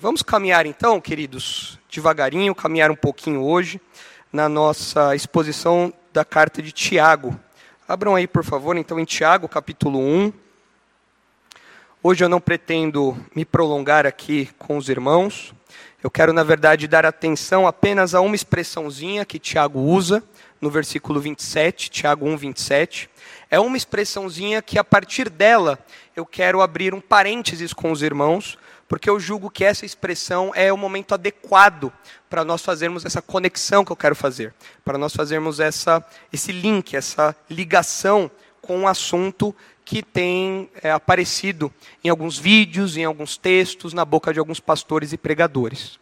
Vamos caminhar então, queridos, devagarinho, caminhar um pouquinho hoje na nossa exposição da carta de Tiago. Abram aí, por favor, então, em Tiago, capítulo 1. Hoje eu não pretendo me prolongar aqui com os irmãos. Eu quero, na verdade, dar atenção apenas a uma expressãozinha que Tiago usa no versículo 27, Tiago 1, 27. É uma expressãozinha que, a partir dela, eu quero abrir um parênteses com os irmãos, porque eu julgo que essa expressão é o momento adequado para nós fazermos essa conexão que eu quero fazer, para nós fazermos essa, esse link, essa ligação com um assunto que tem é, aparecido em alguns vídeos, em alguns textos, na boca de alguns pastores e pregadores.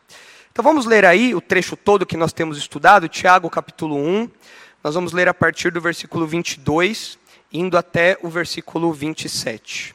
Então vamos ler aí o trecho todo que nós temos estudado, Tiago capítulo 1. Nós vamos ler a partir do versículo 22, indo até o versículo 27.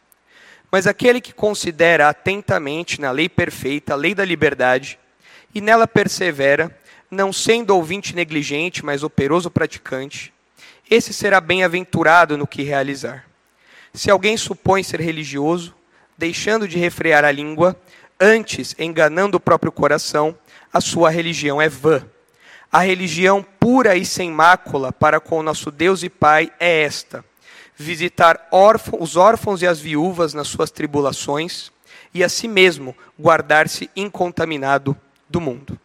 Mas aquele que considera atentamente na lei perfeita, a lei da liberdade, e nela persevera, não sendo ouvinte negligente, mas operoso praticante, esse será bem-aventurado no que realizar. Se alguém supõe ser religioso, deixando de refrear a língua, antes enganando o próprio coração, a sua religião é vã. A religião pura e sem mácula para com o nosso Deus e Pai é esta visitar órfãos, os órfãos e as viúvas nas suas tribulações, e a si mesmo guardar-se incontaminado do mundo.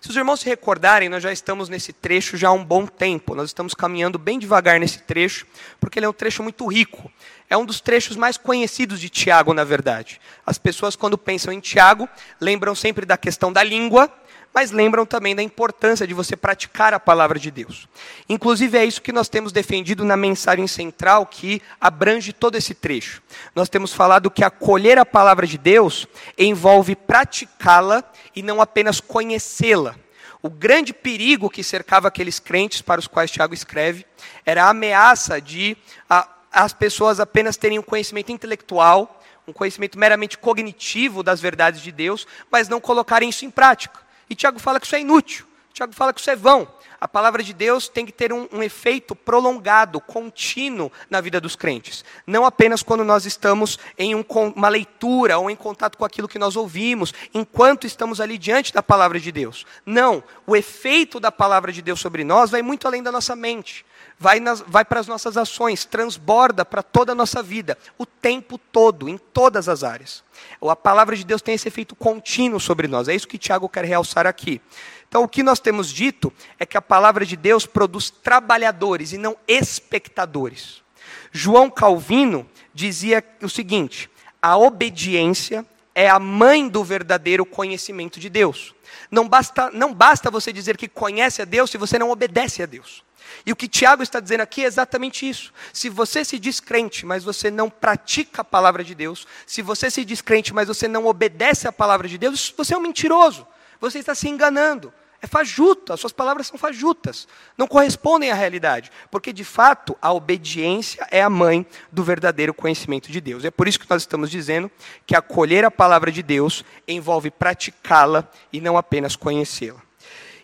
Se os irmãos se recordarem, nós já estamos nesse trecho já há um bom tempo. Nós estamos caminhando bem devagar nesse trecho, porque ele é um trecho muito rico. É um dos trechos mais conhecidos de Tiago, na verdade. As pessoas, quando pensam em Tiago, lembram sempre da questão da língua, mas lembram também da importância de você praticar a palavra de Deus. Inclusive, é isso que nós temos defendido na mensagem central que abrange todo esse trecho. Nós temos falado que acolher a palavra de Deus envolve praticá-la e não apenas conhecê-la. O grande perigo que cercava aqueles crentes para os quais Tiago escreve era a ameaça de a, as pessoas apenas terem um conhecimento intelectual, um conhecimento meramente cognitivo das verdades de Deus, mas não colocarem isso em prática. E Tiago fala que isso é inútil. Tiago fala que isso é vão. A palavra de Deus tem que ter um, um, efeito prolongado, contínuo na vida dos crentes. Não apenas quando nós estamos em um, uma leitura ou em contato com aquilo que nós ouvimos, enquanto estamos ali diante da palavra de Deus. Não. O efeito da palavra de Deus sobre nós vai muito além da nossa mente vai, vai para as nossas ações, transborda para toda a nossa vida, o tempo todo, em todas as áreas. A palavra de Deus tem esse efeito contínuo sobre nós, é isso que Tiago quer realçar aqui. Então, o que nós temos dito é que a palavra de Deus produz trabalhadores e não espectadores. João Calvino dizia o seguinte: a obediência é a mãe do verdadeiro conhecimento de Deus. Não basta, não basta você dizer que conhece a Deus se você não obedece a Deus. E o que Tiago está dizendo aqui é exatamente isso. Se você se diz crente, mas você não pratica a palavra de Deus, se você se diz crente, mas você não obedece a palavra de Deus, você é um mentiroso. Você está se enganando. É fajuto, as suas palavras são fajutas, não correspondem à realidade, porque de fato a obediência é a mãe do verdadeiro conhecimento de Deus. É por isso que nós estamos dizendo que acolher a palavra de Deus envolve praticá-la e não apenas conhecê-la.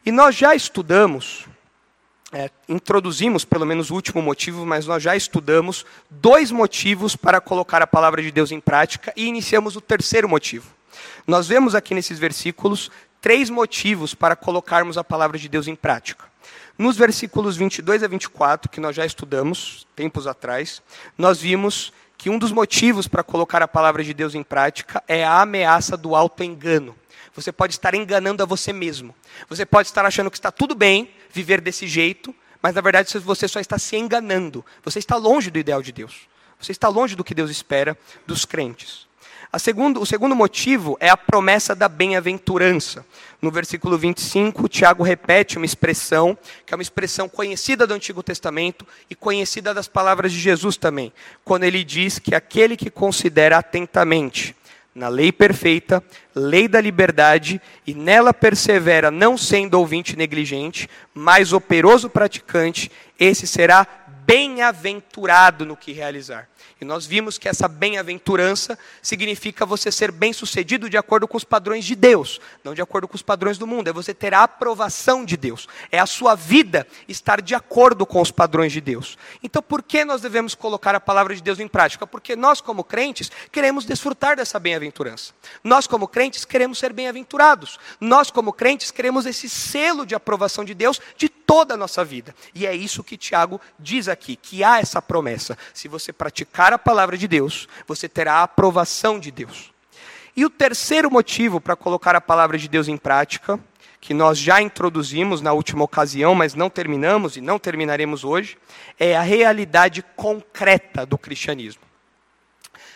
E nós já estudamos é, introduzimos, pelo menos o último motivo, mas nós já estudamos dois motivos para colocar a palavra de Deus em prática e iniciamos o terceiro motivo. Nós vemos aqui nesses versículos três motivos para colocarmos a palavra de Deus em prática. Nos versículos 22 a 24, que nós já estudamos tempos atrás, nós vimos que um dos motivos para colocar a palavra de Deus em prática é a ameaça do auto-engano. Você pode estar enganando a você mesmo. Você pode estar achando que está tudo bem viver desse jeito, mas na verdade você só está se enganando. Você está longe do ideal de Deus. Você está longe do que Deus espera dos crentes. Segundo, o segundo motivo é a promessa da bem-aventurança. No versículo 25, Tiago repete uma expressão, que é uma expressão conhecida do Antigo Testamento e conhecida das palavras de Jesus também, quando ele diz que aquele que considera atentamente na lei perfeita, lei da liberdade, e nela persevera, não sendo ouvinte negligente, mas operoso praticante, esse será bem-aventurado no que realizar. E nós vimos que essa bem-aventurança significa você ser bem-sucedido de acordo com os padrões de Deus, não de acordo com os padrões do mundo. É você ter a aprovação de Deus. É a sua vida estar de acordo com os padrões de Deus. Então, por que nós devemos colocar a palavra de Deus em prática? Porque nós, como crentes, queremos desfrutar dessa bem-aventurança. Nós, como crentes, queremos ser bem-aventurados. Nós, como crentes, queremos esse selo de aprovação de Deus de toda a nossa vida. E é isso que Tiago diz aqui, que há essa promessa. Se você praticar a palavra de Deus, você terá a aprovação de Deus. E o terceiro motivo para colocar a palavra de Deus em prática, que nós já introduzimos na última ocasião, mas não terminamos e não terminaremos hoje, é a realidade concreta do cristianismo.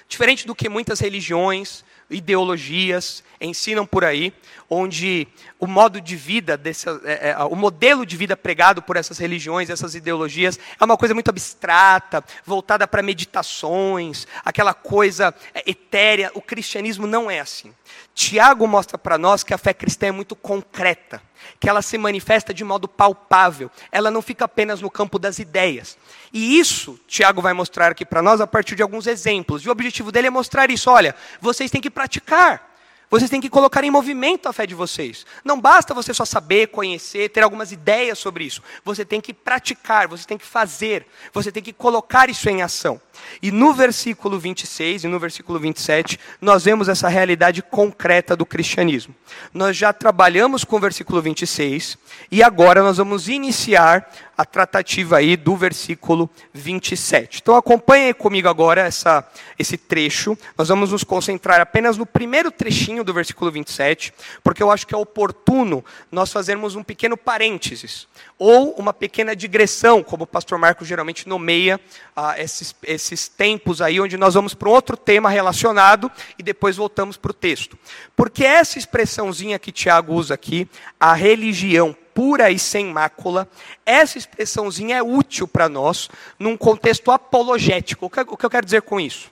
Diferente do que muitas religiões, ideologias ensinam por aí, onde o modo de vida, é, é, o modelo de vida pregado por essas religiões, essas ideologias, é uma coisa muito abstrata, voltada para meditações, aquela coisa é, etérea. O cristianismo não é assim. Tiago mostra para nós que a fé cristã é muito concreta, que ela se manifesta de modo palpável, ela não fica apenas no campo das ideias. E isso, Tiago vai mostrar aqui para nós a partir de alguns exemplos. E o objetivo dele é mostrar isso: olha, vocês têm que praticar. Vocês têm que colocar em movimento a fé de vocês. Não basta você só saber, conhecer, ter algumas ideias sobre isso. Você tem que praticar, você tem que fazer, você tem que colocar isso em ação. E no versículo 26 e no versículo 27, nós vemos essa realidade concreta do cristianismo. Nós já trabalhamos com o versículo 26 e agora nós vamos iniciar a tratativa aí do versículo 27. Então acompanhe comigo agora essa, esse trecho. Nós vamos nos concentrar apenas no primeiro trechinho do versículo 27, porque eu acho que é oportuno nós fazermos um pequeno parênteses, ou uma pequena digressão, como o pastor Marcos geralmente nomeia ah, esses, esses tempos aí, onde nós vamos para um outro tema relacionado e depois voltamos para o texto. Porque essa expressãozinha que Tiago usa aqui, a religião pura e sem mácula, essa expressãozinha é útil para nós num contexto apologético. O que, eu quero dizer com isso?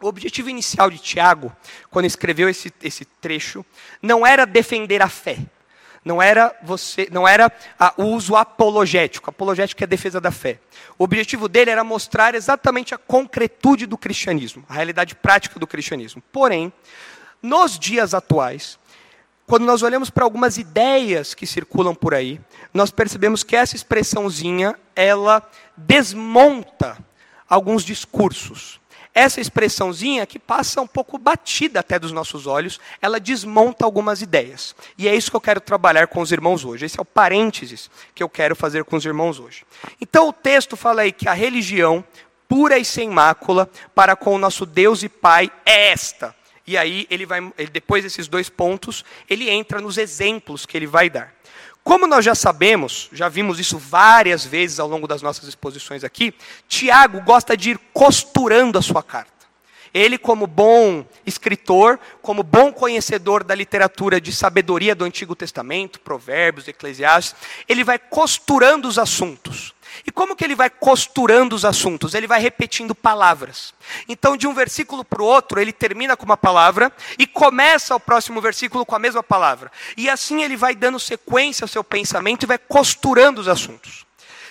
O objetivo inicial de Tiago, quando escreveu esse, esse trecho, não era defender a fé. Não era você, não era o uso apologético. Apologético é a defesa da fé. O objetivo dele era mostrar exatamente a concretude do cristianismo, a realidade prática do cristianismo. Porém, nos dias atuais, quando nós olhamos para algumas ideias que circulam por aí, nós percebemos que essa expressãozinha, ela desmonta alguns discursos. Essa expressãozinha que passa um pouco batida até dos nossos olhos, ela desmonta algumas ideias. E é isso que eu quero trabalhar com os irmãos hoje. Esse é o parênteses que eu quero fazer com os irmãos hoje. Então o texto fala aí que a religião pura e sem mácula para com o nosso Deus e Pai é esta. E aí ele vai, depois desses dois pontos, ele entra nos exemplos que ele vai dar. Como nós já sabemos, já vimos isso várias vezes ao longo das nossas exposições aqui, Tiago gosta de ir costurando a sua carta. Ele, como bom escritor, como bom conhecedor da literatura de sabedoria do Antigo Testamento, Provérbios, Eclesiastes, ele vai costurando os assuntos. E como que ele vai costurando os assuntos? Ele vai repetindo palavras. Então, de um versículo para o outro, ele termina com uma palavra e começa o próximo versículo com a mesma palavra. E assim ele vai dando sequência ao seu pensamento e vai costurando os assuntos.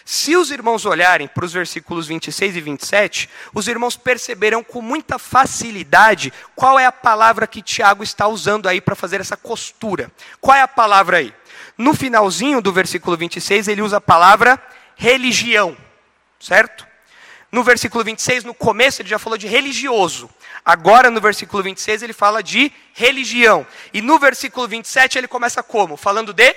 Se os irmãos olharem para os versículos 26 e 27, os irmãos perceberão com muita facilidade qual é a palavra que Tiago está usando aí para fazer essa costura. Qual é a palavra aí? No finalzinho do versículo 26, ele usa a palavra religião, certo? No versículo 26, no começo, ele já falou de religioso. Agora, no versículo 26, ele fala de religião. E no versículo 27, ele começa como? Falando de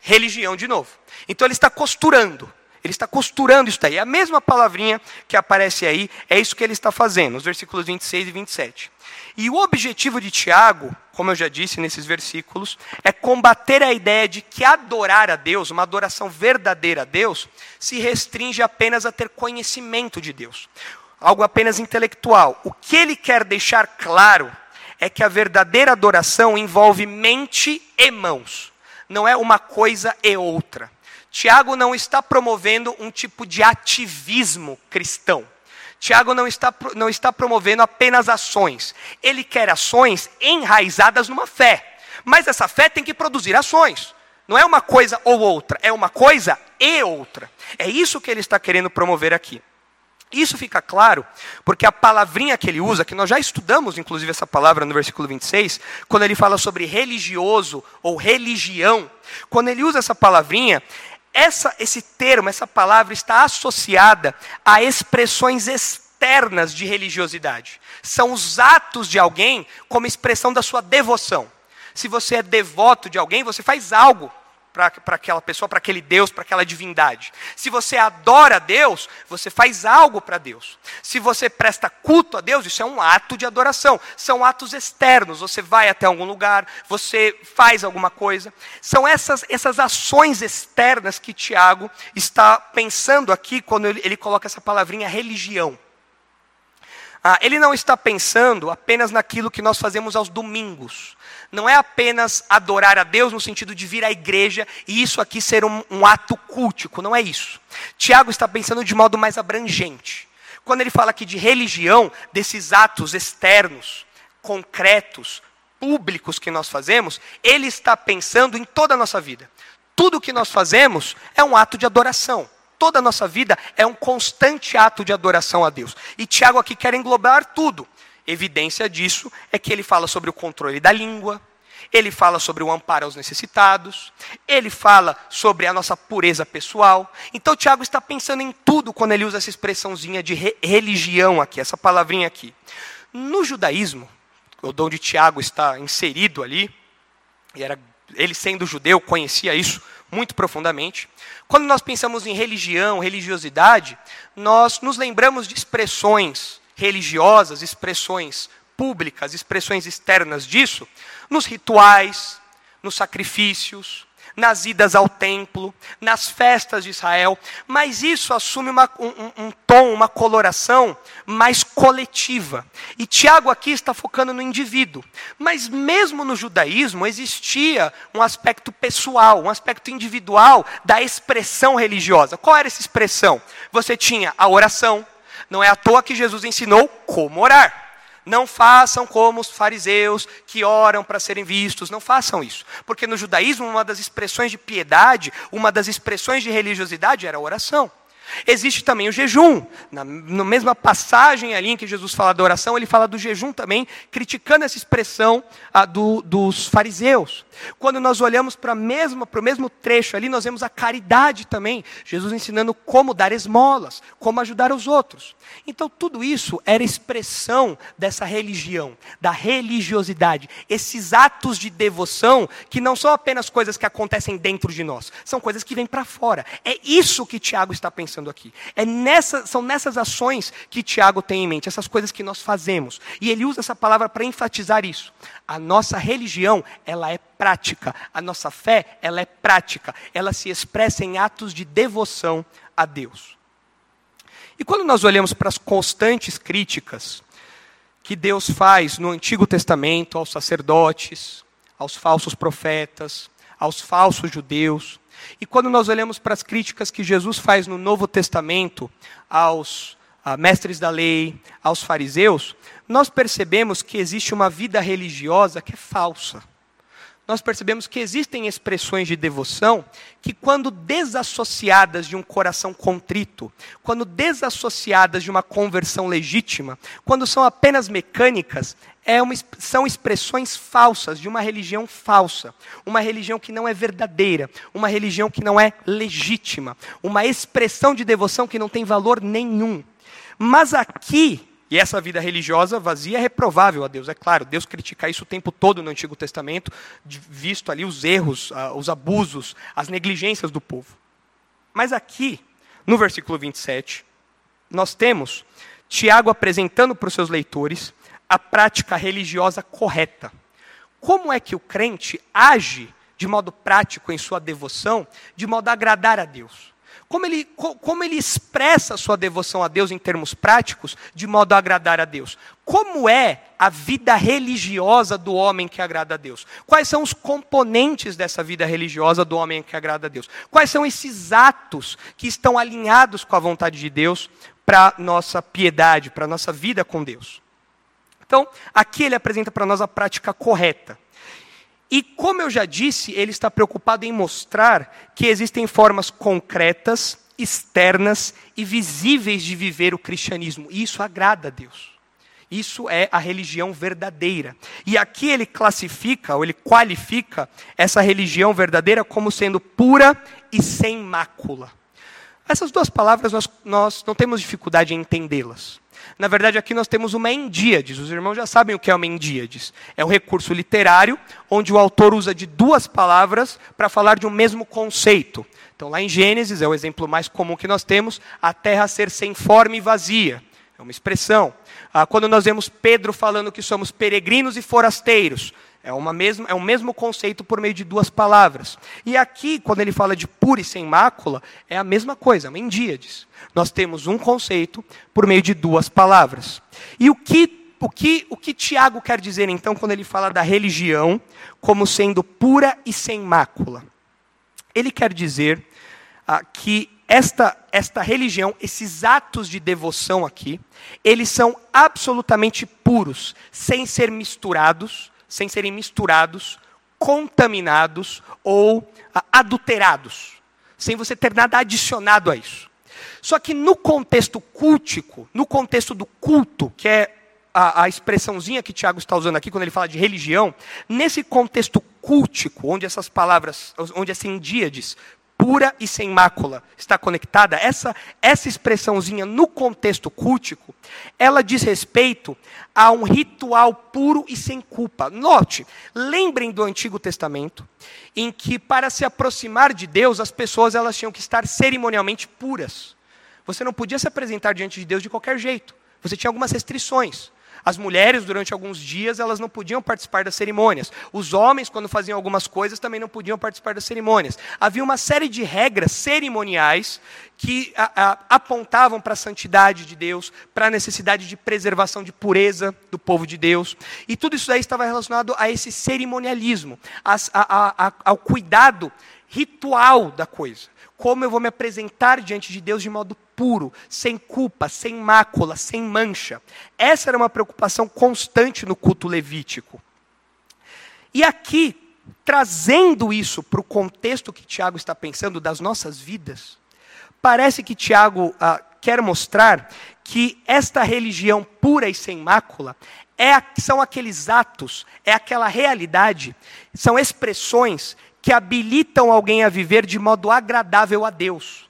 religião de novo. Então, ele está costurando. Ele está costurando isso daí. A mesma palavrinha que aparece aí, é isso que ele está fazendo, nos versículos 26 e 27. E o objetivo de Tiago, como eu já disse nesses versículos, é combater a ideia de que adorar a Deus, uma adoração verdadeira a Deus, se restringe apenas a ter conhecimento de Deus, algo apenas intelectual. O que ele quer deixar claro é que a verdadeira adoração envolve mente e mãos, não é uma coisa e outra. Tiago não está promovendo um tipo de ativismo cristão. Tiago não está, não está promovendo apenas ações. Ele quer ações enraizadas numa fé. Mas essa fé tem que produzir ações. Não é uma coisa ou outra, é uma coisa e outra. É isso que ele está querendo promover aqui. Isso fica claro porque a palavrinha que ele usa, que nós já estudamos inclusive essa palavra no versículo 26, quando ele fala sobre religioso ou religião, quando ele usa essa palavrinha, essa, esse termo, essa palavra está associada a expressões externas de religiosidade. São os atos de alguém como expressão da sua devoção. Se você é devoto de alguém, você faz algo para aquela pessoa, para aquele Deus, para aquela divindade. Se você adora a Deus, você faz algo para Deus. Se você presta culto a Deus, isso é um ato de adoração. São atos externos. Você vai até algum lugar, você faz alguma coisa. São essas, essas ações externas que Tiago está pensando aqui quando ele, ele coloca essa palavrinha religião. Ah, ele não está pensando apenas naquilo que nós fazemos aos domingos não é apenas adorar a Deus no sentido de vir à igreja e isso aqui ser um, um ato cultico, não é isso. Tiago está pensando de modo mais abrangente. Quando ele fala aqui de religião, desses atos externos, concretos, públicos que nós fazemos, ele está pensando em toda a nossa vida. Tudo que nós fazemos é um ato de adoração. Toda a nossa vida é um constante ato de adoração a Deus. E Tiago aqui quer englobar tudo. Evidência disso é que ele fala sobre o controle da língua, ele fala sobre o amparo aos necessitados, ele fala sobre a nossa pureza pessoal. Então, Tiago está pensando em tudo quando ele usa essa expressãozinha de re religião aqui, essa palavrinha aqui. No judaísmo, onde Tiago está inserido ali, e era, ele sendo judeu conhecia isso muito profundamente. Quando nós pensamos em religião, religiosidade, nós nos lembramos de expressões religiosas, expressões públicas, expressões externas disso, nos rituais, nos sacrifícios, nas idas ao templo, nas festas de Israel, mas isso assume uma, um, um, tom, uma coloração mais coletiva. E Tiago aqui está focando no indivíduo. Mas mesmo no judaísmo existia um aspecto pessoal, um aspecto individual da expressão religiosa. Qual era essa expressão? Você tinha a oração, não é à toa que Jesus ensinou como orar. Não façam como os fariseus que oram para serem vistos, não façam isso. Porque no judaísmo, uma das expressões de piedade, uma das expressões de religiosidade era a oração. Existe também o jejum. Na, na, mesma passagem ali em que Jesus fala da oração, ele fala do jejum também, criticando essa expressão ah, do, dos fariseus. Quando nós olhamos para o mesmo trecho ali, nós vemos a caridade também. Jesus ensinando como dar esmolas, como ajudar os outros. Então, tudo isso era expressão dessa religião, da religiosidade. Esses atos de devoção que não são apenas coisas que acontecem dentro de nós, são coisas que vêm para fora. É isso que Tiago está pensando aqui. É nessa, são nessas ações que Tiago tem em mente, essas coisas que nós fazemos. E ele usa essa palavra para enfatizar isso. A nossa religião, ela é prática. A nossa fé, ela é prática. Ela se expressa em atos de devoção a Deus. E quando nós olhamos para as constantes críticas que Deus faz no Antigo Testamento aos sacerdotes, aos falsos profetas, aos falsos judeus, e quando nós olhamos para as críticas que Jesus faz no Novo Testamento aos a mestres da lei, aos fariseus, nós percebemos que existe uma vida religiosa que é falsa. Nós percebemos que existem expressões de devoção que, quando desassociadas de um coração contrito, quando desassociadas de uma conversão legítima, quando são apenas mecânicas, é uma, são expressões falsas de uma religião falsa, uma religião que não é verdadeira, uma religião que não é legítima, uma expressão de devoção que não tem valor nenhum. Mas aqui, e essa vida religiosa vazia é reprovável a Deus, é claro. Deus critica isso o tempo todo no Antigo Testamento, visto ali os erros, os abusos, as negligências do povo. Mas aqui, no versículo 27, nós temos Tiago apresentando para os seus leitores a prática religiosa correta. Como é que o crente age de modo prático em sua devoção, de modo a agradar a Deus? Como ele, como ele expressa a sua devoção a Deus em termos práticos, de modo a agradar a Deus. Como é a vida religiosa do homem que agrada a Deus? Quais são os componentes dessa vida religiosa do homem que agrada a Deus? Quais são esses atos que estão alinhados com a vontade de Deus, para nossa piedade, para nossa vida com Deus. Então, aqui ele apresenta para nós a prática correta. E como eu já disse, ele está preocupado em mostrar que existem formas concretas, externas e visíveis de viver o cristianismo. E isso agrada a Deus. Isso é a religião verdadeira. E aqui ele classifica, ou ele qualifica essa religião verdadeira como sendo pura e sem mácula. Essas duas palavras nós, nós não temos dificuldade em entendê-las. Na verdade, aqui nós temos uma endíades. Os irmãos já sabem o que é uma endíades. É um recurso literário onde o autor usa de duas palavras para falar de um mesmo conceito. Então, lá em Gênesis, é o exemplo mais comum que nós temos, a terra ser sem forma e vazia. É uma expressão. Ah, quando nós vemos Pedro falando que somos peregrinos e forasteiros, é, uma mesma, é o mesmo conceito por meio de duas palavras. E aqui, quando ele fala de pura e sem mácula, é a mesma coisa, é uma endíades. Nós temos um conceito por meio de duas palavras. E o que, o que, o que Tiago quer dizer, então, quando ele fala da religião como sendo pura e sem mácula? Ele quer dizer ah, que esta, esta religião, esses atos de devoção aqui, eles são absolutamente puros, sem ser misturados sem serem misturados, contaminados ou ah, adulterados, sem você ter nada adicionado a isso. Só que no contexto cultico, no contexto do culto, que é a, a, expressãozinha que Tiago está usando aqui quando ele fala de religião, nesse contexto cultico, onde essas palavras, onde essa indíades pura e sem mácula está conectada, essa, essa expressãozinha no contexto cultico, ela diz respeito a um ritual puro e sem culpa. Note, lembrem do Antigo Testamento, em que para se aproximar de Deus, as pessoas elas tinham que estar cerimonialmente puras. Você não podia se apresentar diante de Deus de qualquer jeito. Você tinha algumas restrições. As mulheres, durante alguns dias, elas não podiam participar das cerimônias. Os homens, quando faziam algumas coisas, também não podiam participar das cerimônias. Havia uma série de regras cerimoniais que a, a, apontavam para a santidade de Deus, para a necessidade de preservação de pureza do povo de Deus. E tudo isso aí estava relacionado a esse cerimonialismo, a, ao cuidado ritual da coisa. Como eu vou me apresentar diante de Deus de modo puro, sem culpa, sem mácula, sem mancha. Essa era uma preocupação constante no culto levítico. E aqui, trazendo isso para o contexto que Tiago está pensando das nossas vidas, parece que Tiago ah, quer mostrar que esta religião pura e sem mácula é, são aqueles atos, é aquela realidade, são expressões que habilitam alguém a viver de modo agradável a Deus.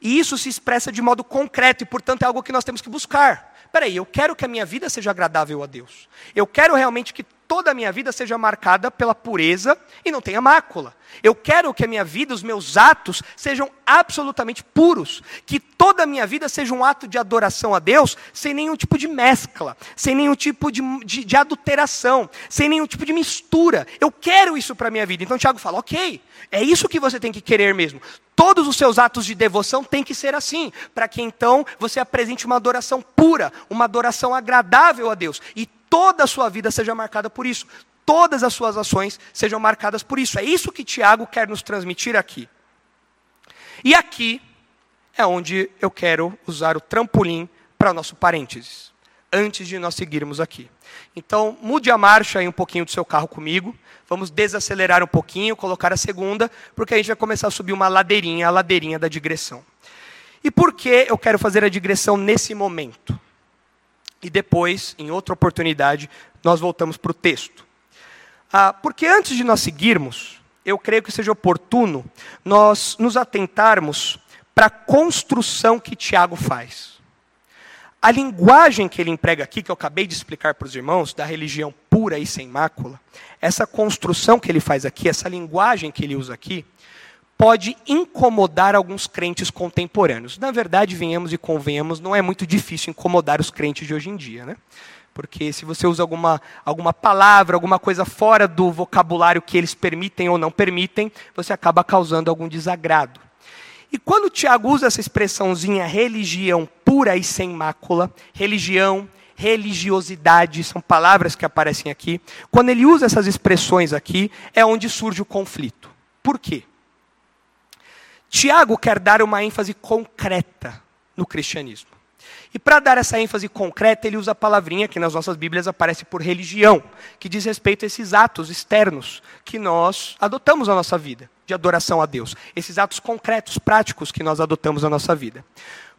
E isso se expressa de modo concreto e, portanto, é algo que nós temos que buscar. Peraí, eu quero que a minha vida seja agradável a Deus. Eu quero realmente que toda a minha vida seja marcada pela pureza e não tenha mácula. Eu quero que a minha vida, os meus atos, sejam absolutamente puros. Que toda a minha vida seja um ato de adoração a Deus, sem nenhum tipo de mescla, sem nenhum tipo de, de, de adulteração, sem nenhum tipo de mistura. Eu quero isso para a minha vida. Então Tiago fala: ok, é isso que você tem que querer mesmo. Todos os seus atos de devoção têm que ser assim, para que então você apresente uma adoração pura, uma adoração agradável a Deus. E toda a sua vida seja marcada por isso. Todas as suas ações sejam marcadas por isso. É isso que Tiago quer nos transmitir aqui. E aqui é onde eu quero usar o trampolim para nosso parênteses, antes de nós seguirmos aqui. Então, mude a marcha aí um pouquinho do seu carro comigo. Vamos desacelerar um pouquinho, colocar a segunda, porque a gente vai começar a subir uma ladeirinha, a ladeirinha da digressão. E por que eu quero fazer a digressão nesse momento? E depois, em outra oportunidade, nós voltamos para o texto. Ah, porque antes de nós seguirmos, eu creio que seja oportuno nós nos atentarmos para a construção que Tiago faz. A linguagem que ele emprega aqui, que eu acabei de explicar para os irmãos, da religião pura e sem mácula, essa construção que ele faz aqui, essa linguagem que ele usa aqui, pode incomodar alguns crentes contemporâneos. Na verdade, venhamos e convenhamos, não é muito difícil incomodar os crentes de hoje em dia, né? Porque se você usa alguma, alguma palavra, alguma coisa fora do vocabulário que eles permitem ou não permitem, você acaba causando algum desagrado. E quando Tiago usa essa expressãozinha religião pura e sem mácula, religião, religiosidade, são palavras que aparecem aqui. Quando ele usa essas expressões aqui, é onde surge o conflito. Por quê? Tiago quer dar uma ênfase concreta no cristianismo. E para dar essa ênfase concreta, ele usa a palavrinha que nas nossas Bíblias aparece por religião, que diz respeito a esses atos externos que nós adotamos na nossa vida, de adoração a Deus. Esses atos concretos, práticos que nós adotamos na nossa vida.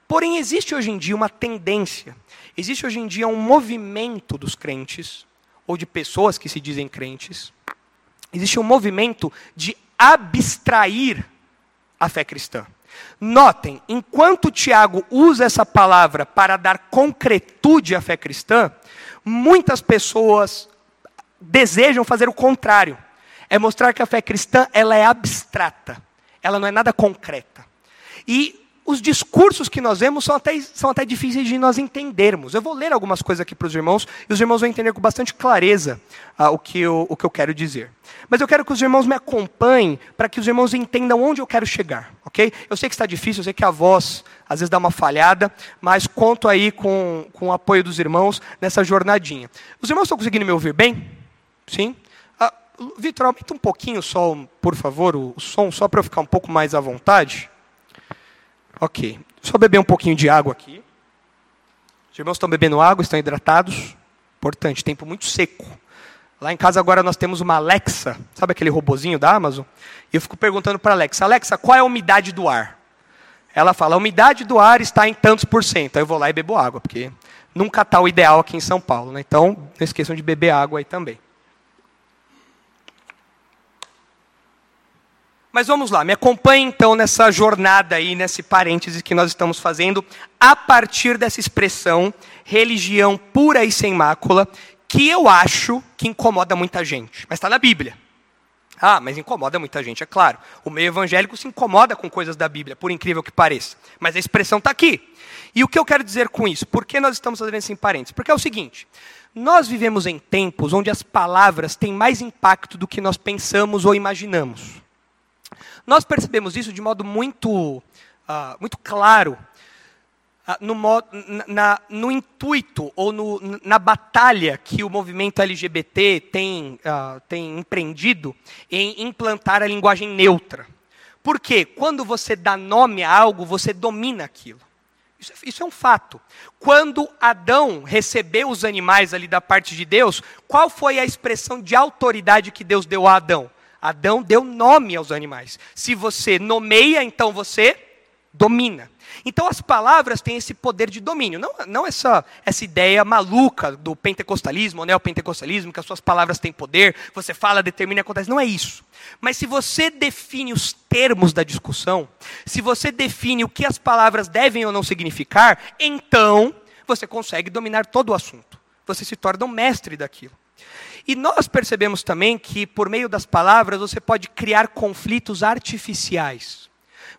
Porém, existe hoje em dia uma tendência, existe hoje em dia um movimento dos crentes, ou de pessoas que se dizem crentes, existe um movimento de abstrair a fé cristã. Notem, enquanto Tiago usa essa palavra para dar concretude à fé cristã, muitas pessoas desejam fazer o contrário. É mostrar que a fé cristã ela é abstrata, ela não é nada concreta. E os discursos que nós vemos são até, são até difíceis de nós entendermos. Eu vou ler algumas coisas aqui para os irmãos, e os irmãos vão entender com bastante clareza ah, o, que eu, o que eu quero dizer. Mas eu quero que os irmãos me acompanhem para que os irmãos entendam onde eu quero chegar, ok? Eu sei que está difícil, eu sei que a voz às vezes dá uma falhada, mas conto aí com, com o apoio dos irmãos nessa jornadinha. Os irmãos estão conseguindo me ouvir bem? Sim? Ah, Vitor, aumenta um pouquinho só, por favor, o, o som, só para eu ficar um pouco mais à vontade. Ok. Só beber um pouquinho de água aqui. Os irmãos estão bebendo água, estão hidratados. Importante, tempo muito seco. Lá em casa agora nós temos uma Alexa, sabe aquele robozinho da Amazon? E eu fico perguntando para a Alexa, Alexa, qual é a umidade do ar? Ela fala, a umidade do ar está em tantos por cento. Aí eu vou lá e bebo água, porque nunca está o ideal aqui em São Paulo. Né? Então, não esqueçam de beber água aí também. Mas vamos lá, me acompanhe então nessa jornada aí, nesse parêntese que nós estamos fazendo, a partir dessa expressão religião pura e sem mácula, que eu acho que incomoda muita gente, mas está na Bíblia. Ah, mas incomoda muita gente, é claro. O meio evangélico se incomoda com coisas da Bíblia, por incrível que pareça. Mas a expressão está aqui. E o que eu quero dizer com isso? Por que nós estamos fazendo isso em parênteses? Porque é o seguinte: nós vivemos em tempos onde as palavras têm mais impacto do que nós pensamos ou imaginamos. Nós percebemos isso de modo muito, uh, muito claro uh, no, modo, na, no, intuito ou no, na batalha que o movimento LGBT tem, uh, tem empreendido em implantar a linguagem neutra. Porque quando você dá nome a algo, você domina aquilo. Isso, é, isso, é um fato. Quando Adão recebeu os animais ali da parte de Deus, qual foi a expressão de autoridade que Deus deu a Adão? Adão deu nome aos animais. Se você nomeia, então você domina. Então as palavras têm esse poder de domínio, não, não essa, essa ideia maluca do pentecostalismo, ou neopentecostalismo, que as suas palavras têm poder, você fala, determina, acontece. Não é isso. Mas se você define os termos da discussão, se você define o que as palavras devem ou não significar, então você consegue dominar todo o assunto. Você se torna um mestre daquilo. E nós percebemos também que, por meio das palavras, você pode criar conflitos artificiais.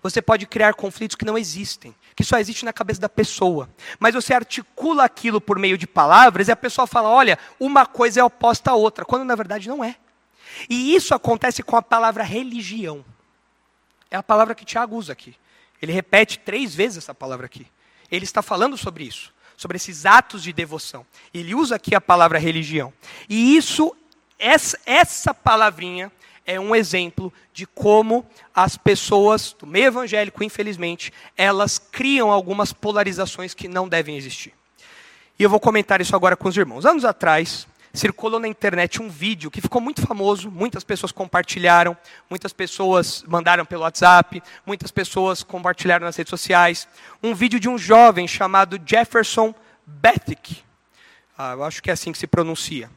Você pode criar conflitos que não existem, que só existem na cabeça da pessoa. Mas você articula aquilo por meio de palavras e a pessoa fala: olha, uma coisa é oposta à outra, quando na verdade não é. E isso acontece com a palavra religião. É a palavra que Tiago usa aqui. Ele repete três vezes essa palavra aqui. Ele está falando sobre isso sobre esses atos de devoção. Ele usa aqui a palavra religião. E isso, essa, essa palavrinha é um exemplo de como as pessoas do meio evangélico, infelizmente, elas criam algumas polarizações que não devem existir. E eu vou comentar isso agora com os irmãos. Anos atrás, circulou na internet um vídeo que ficou muito famoso, muitas pessoas compartilharam, muitas pessoas mandaram pelo WhatsApp, muitas pessoas compartilharam nas redes sociais. Um vídeo de um jovem chamado Jefferson Bethick. Ah, eu acho que é assim que se pronuncia.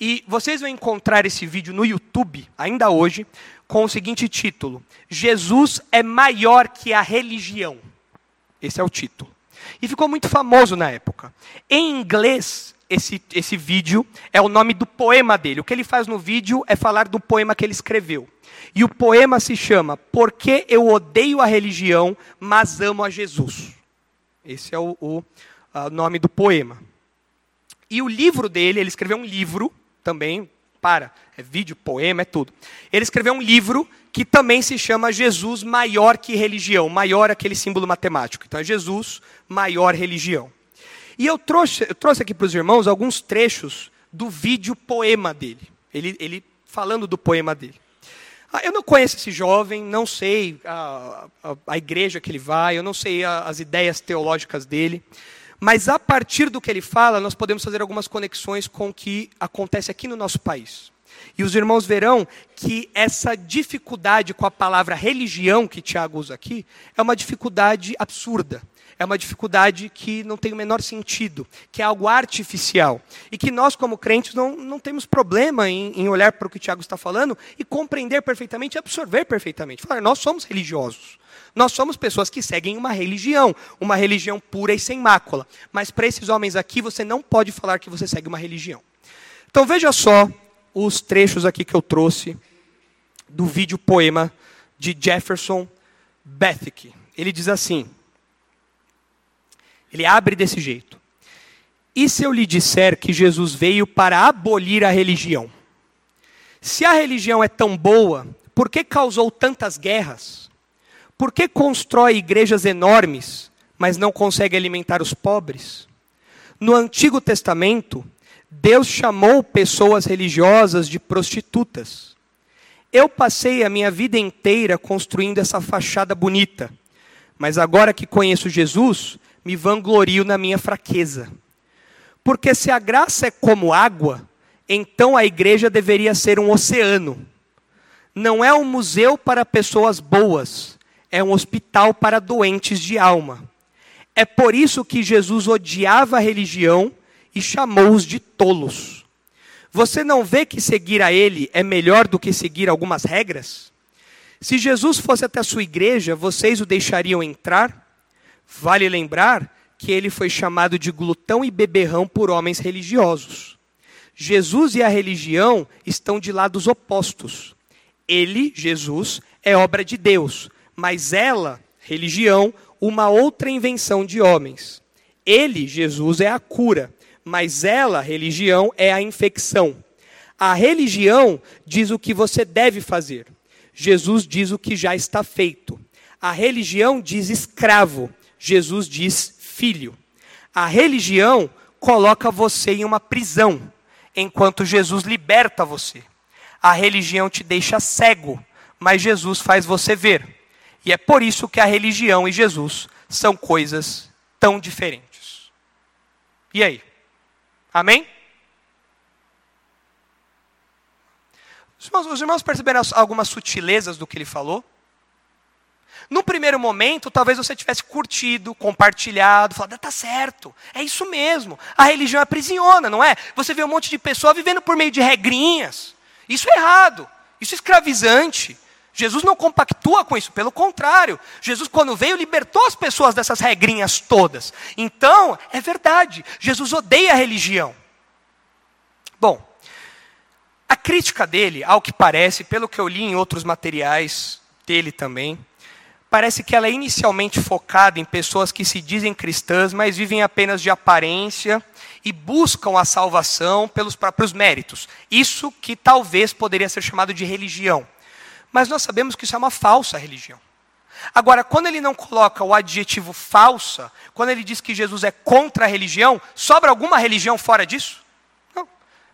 E vocês vão encontrar esse vídeo no YouTube, ainda hoje, com o seguinte título: Jesus é maior que a religião. Esse é o título. E ficou muito famoso na época. Em inglês, esse, esse vídeo é o nome do poema dele. O que ele faz no vídeo é falar do poema que ele escreveu. E o poema se chama Porque eu odeio a religião, mas amo a Jesus. Esse é o, o nome do poema. E o livro dele, ele escreveu um livro também, para, é vídeo, poema, é tudo. Ele escreveu um livro que também se chama Jesus maior que religião, maior aquele símbolo matemático. Então é Jesus maior religião. E eu trouxe, eu trouxe aqui para os irmãos alguns trechos do vídeo poema dele. Ele, ele falando do poema dele. Ah, eu não conheço esse jovem, não sei a, a, a, igreja que ele vai, eu não sei a, as ideias teológicas dele. Mas a partir do que ele fala, nós podemos fazer algumas conexões com o que acontece aqui no nosso país. E os irmãos verão que essa dificuldade com a palavra religião que Tiago usa aqui é uma dificuldade absurda. É uma dificuldade que não tem o menor sentido, que é algo artificial. E que nós, como crentes, não, não temos problema em, em olhar para o que o Tiago está falando e compreender perfeitamente e absorver perfeitamente. Falar, nós somos religiosos. Nós somos pessoas que seguem uma religião, uma religião pura e sem mácula. Mas para esses homens aqui, você não pode falar que você segue uma religião. Então veja só os trechos aqui que eu trouxe do vídeo poema de Jefferson Bethke. Ele diz assim: ele abre desse jeito. E se eu lhe disser que Jesus veio para abolir a religião? Se a religião é tão boa, por que causou tantas guerras? Por que constrói igrejas enormes, mas não consegue alimentar os pobres? No Antigo Testamento, Deus chamou pessoas religiosas de prostitutas. Eu passei a minha vida inteira construindo essa fachada bonita, mas agora que conheço Jesus, me vanglorio na minha fraqueza. Porque se a graça é como água, então a igreja deveria ser um oceano. Não é um museu para pessoas boas, é um hospital para doentes de alma. É por isso que Jesus odiava a religião e chamou-os de tolos. Você não vê que seguir a Ele é melhor do que seguir algumas regras? Se Jesus fosse até a sua igreja, vocês o deixariam entrar? Vale lembrar que ele foi chamado de glutão e beberrão por homens religiosos. Jesus e a religião estão de lados opostos. Ele, Jesus, é obra de Deus, mas ela, religião, uma outra invenção de homens. Ele, Jesus, é a cura, mas ela, religião, é a infecção. A religião diz o que você deve fazer. Jesus diz o que já está feito. A religião diz escravo. Jesus diz filho. A religião coloca você em uma prisão, enquanto Jesus liberta você. A religião te deixa cego, mas Jesus faz você ver. E é por isso que a religião e Jesus são coisas tão diferentes. E aí? Amém? Os irmãos, os irmãos perceberam algumas sutilezas do que ele falou? No primeiro momento, talvez você tivesse curtido, compartilhado, falado, tá certo, é isso mesmo. A religião aprisiona, não é? Você vê um monte de pessoa vivendo por meio de regrinhas. Isso é errado, isso é escravizante. Jesus não compactua com isso, pelo contrário. Jesus, quando veio, libertou as pessoas dessas regrinhas todas. Então, é verdade, Jesus odeia a religião. Bom, a crítica dele, ao que parece, pelo que eu li em outros materiais dele também, parece que ela é inicialmente focada em pessoas que se dizem cristãs, mas vivem apenas de aparência e buscam a salvação pelos próprios méritos. Isso que talvez poderia ser chamado de religião. Mas nós sabemos que isso é uma falsa religião. Agora, quando ele não coloca o adjetivo falsa, quando ele diz que Jesus é contra a religião, sobra alguma religião fora disso?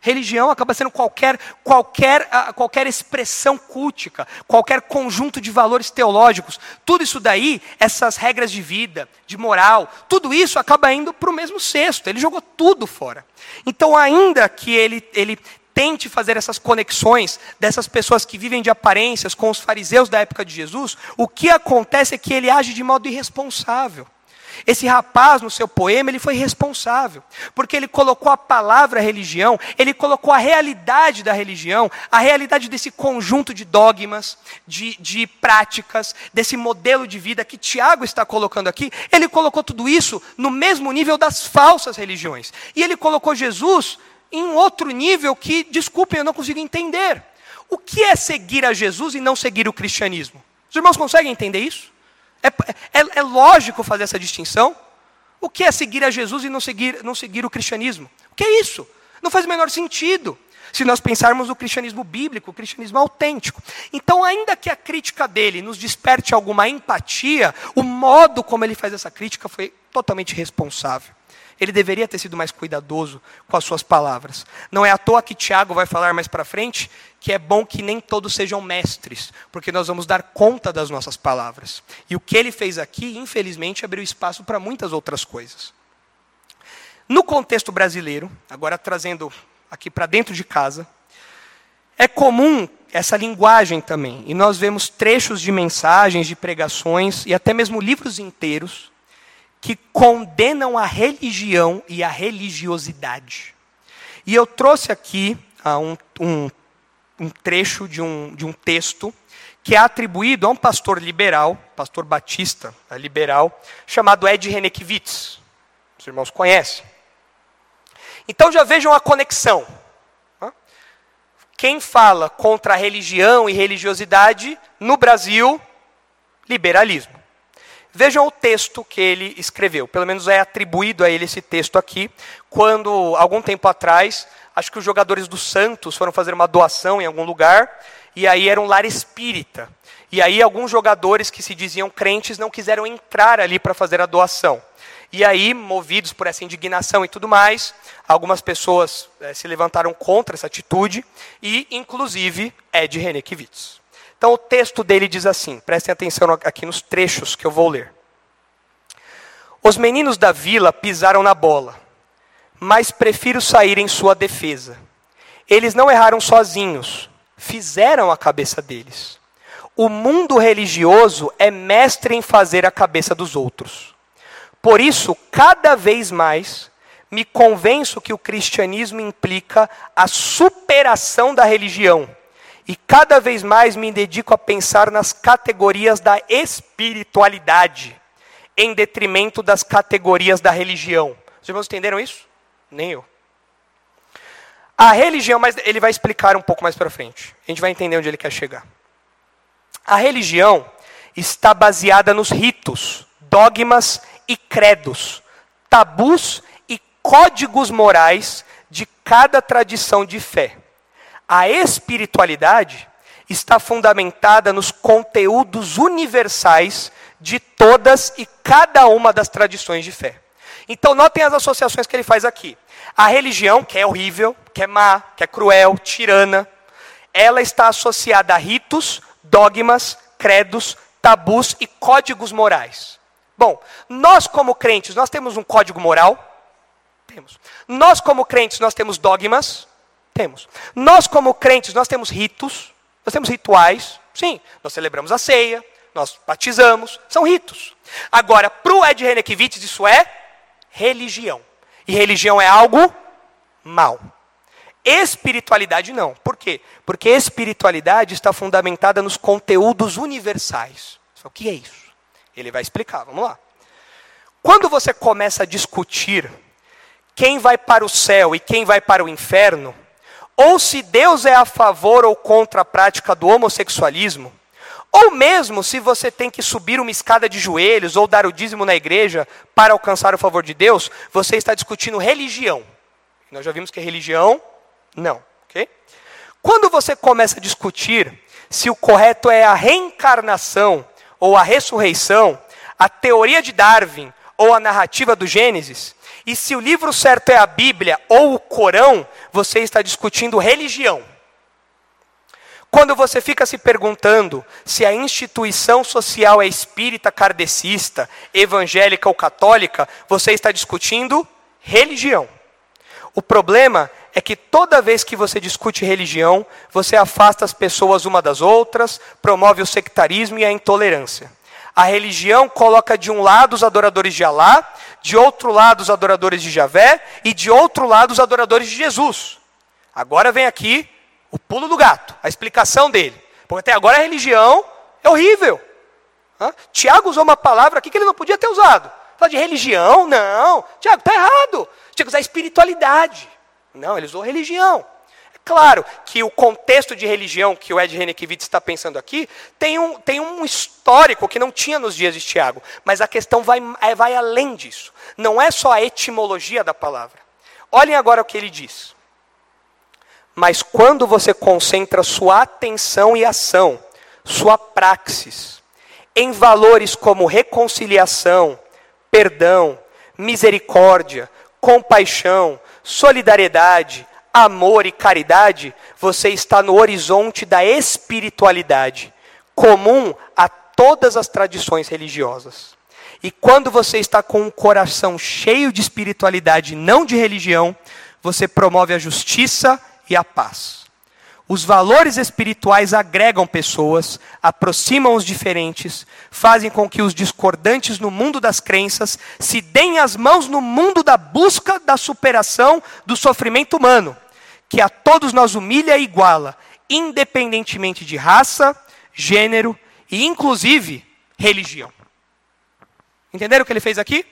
Religião acaba sendo qualquer, qualquer, ah, qualquer expressão cultica, qualquer conjunto de valores teológicos. Tudo isso daí, essas regras de vida, de moral, tudo isso acaba indo para o mesmo cesto. Ele jogou tudo fora. Então, ainda que ele, ele tente fazer essas conexões dessas pessoas que vivem de aparências com os fariseus da época de Jesus, o que acontece é que ele age de modo irresponsável. Esse rapaz, no seu poema, ele foi responsável, porque ele colocou a palavra religião, ele colocou a realidade da religião, a realidade desse conjunto de dogmas, de, de práticas, desse modelo de vida que Tiago está colocando aqui, ele colocou tudo isso no mesmo nível das falsas religiões. E ele colocou Jesus em um outro nível que, desculpem, eu não consigo entender. O que é seguir a Jesus e não seguir o cristianismo? Os irmãos conseguem entender isso? É, é, é lógico fazer essa distinção? O que é seguir a Jesus e não seguir, não seguir o cristianismo? O que é isso? Não faz o menor sentido. Se nós pensarmos no cristianismo bíblico, o cristianismo autêntico. Então, ainda que a crítica dele nos desperte alguma empatia, o modo como ele faz essa crítica foi totalmente responsável. Ele deveria ter sido mais cuidadoso com as suas palavras. Não é à toa que Tiago vai falar mais para frente que é bom que nem todos sejam mestres, porque nós vamos dar conta das nossas palavras. E o que ele fez aqui, infelizmente, abriu espaço para muitas outras coisas. No contexto brasileiro, agora trazendo aqui para dentro de casa, é comum essa linguagem também. E nós vemos trechos de mensagens, de pregações e até mesmo livros inteiros que condenam a religião e a religiosidade. E eu trouxe aqui ah, um, um, um trecho de um, de um texto que é atribuído a um pastor liberal, pastor batista né, liberal, chamado Ed Renekiewicz. Os irmãos conhecem. Então já vejam a conexão. Quem fala contra a religião e religiosidade no Brasil? Liberalismo. Vejam o texto que ele escreveu, pelo menos é atribuído a ele esse texto aqui, quando, algum tempo atrás, acho que os jogadores do Santos foram fazer uma doação em algum lugar, e aí era um lar espírita. E aí alguns jogadores que se diziam crentes não quiseram entrar ali para fazer a doação. E aí, movidos por essa indignação e tudo mais, algumas pessoas eh, se levantaram contra essa atitude, e inclusive Ed Renekiewicz. Então o texto dele diz assim, prestem atenção aqui nos trechos que eu vou ler. Os meninos da vila pisaram na bola, mas prefiro sair em sua defesa. Eles não erraram sozinhos, fizeram a cabeça deles. O mundo religioso é mestre em fazer a cabeça dos outros. Por isso, cada vez mais, me convenço que o cristianismo implica a superação da religião. E cada vez mais me dedico a pensar nas categorias da espiritualidade, em detrimento das categorias da religião. Os irmãos entenderam isso? Nem eu. A religião, mas ele vai explicar um pouco mais para frente. A gente vai entender onde ele quer chegar. A religião está baseada nos ritos, dogmas e credos, tabus e códigos morais de cada tradição de fé. A espiritualidade está fundamentada nos conteúdos universais de todas e cada uma das tradições de fé. Então, notem as associações que ele faz aqui. A religião, que é horrível, que é má, que é cruel, tirana, ela está associada a ritos, dogmas, credos, tabus e códigos morais. Bom, nós como crentes, nós temos um código moral? Temos. Nós como crentes, nós temos dogmas? Temos. Nós como crentes, nós temos ritos? Nós temos rituais? Sim. Nós celebramos a ceia, nós batizamos, são ritos. Agora, para o Ed Renekiewicz, isso é religião. E religião é algo mal. Espiritualidade não. Por quê? Porque espiritualidade está fundamentada nos conteúdos universais. O que é isso? Ele vai explicar, vamos lá. Quando você começa a discutir quem vai para o céu e quem vai para o inferno, ou se Deus é a favor ou contra a prática do homossexualismo, ou mesmo se você tem que subir uma escada de joelhos ou dar o dízimo na igreja para alcançar o favor de Deus, você está discutindo religião. Nós já vimos que religião, não. ok? Quando você começa a discutir se o correto é a reencarnação ou a ressurreição, a teoria de Darwin ou a narrativa do Gênesis, e se o livro certo é a Bíblia ou o Corão, você está discutindo religião. Quando você fica se perguntando se a instituição social é espírita, kardecista, evangélica ou católica, você está discutindo religião. O problema é que toda vez que você discute religião, você afasta as pessoas uma das outras, promove o sectarismo e a intolerância. A religião coloca de um lado os adoradores de Alá, de outro lado os adoradores de Javé e de outro lado os adoradores de Jesus. Agora vem aqui o pulo do gato, a explicação dele. Porque até agora a religião é horrível. Hã? Tiago usou uma palavra aqui que ele não podia ter usado. Falar de religião? Não. Tiago, está errado. Tinha que usar espiritualidade. Não, ele usou religião. Claro que o contexto de religião que o Ed Renekiewicz está pensando aqui tem um, tem um histórico que não tinha nos dias de Tiago, mas a questão vai, é, vai além disso. Não é só a etimologia da palavra. Olhem agora o que ele diz. Mas quando você concentra sua atenção e ação, sua praxis, em valores como reconciliação, perdão, misericórdia, compaixão, solidariedade, amor e caridade, você está no horizonte da espiritualidade, comum a todas as tradições religiosas. E quando você está com um coração cheio de espiritualidade, não de religião, você promove a justiça e a paz. Os valores espirituais agregam pessoas, aproximam os diferentes, fazem com que os discordantes no mundo das crenças se deem as mãos no mundo da busca da superação do sofrimento humano, que a todos nós humilha e iguala, independentemente de raça, gênero e, inclusive, religião. Entenderam o que ele fez aqui?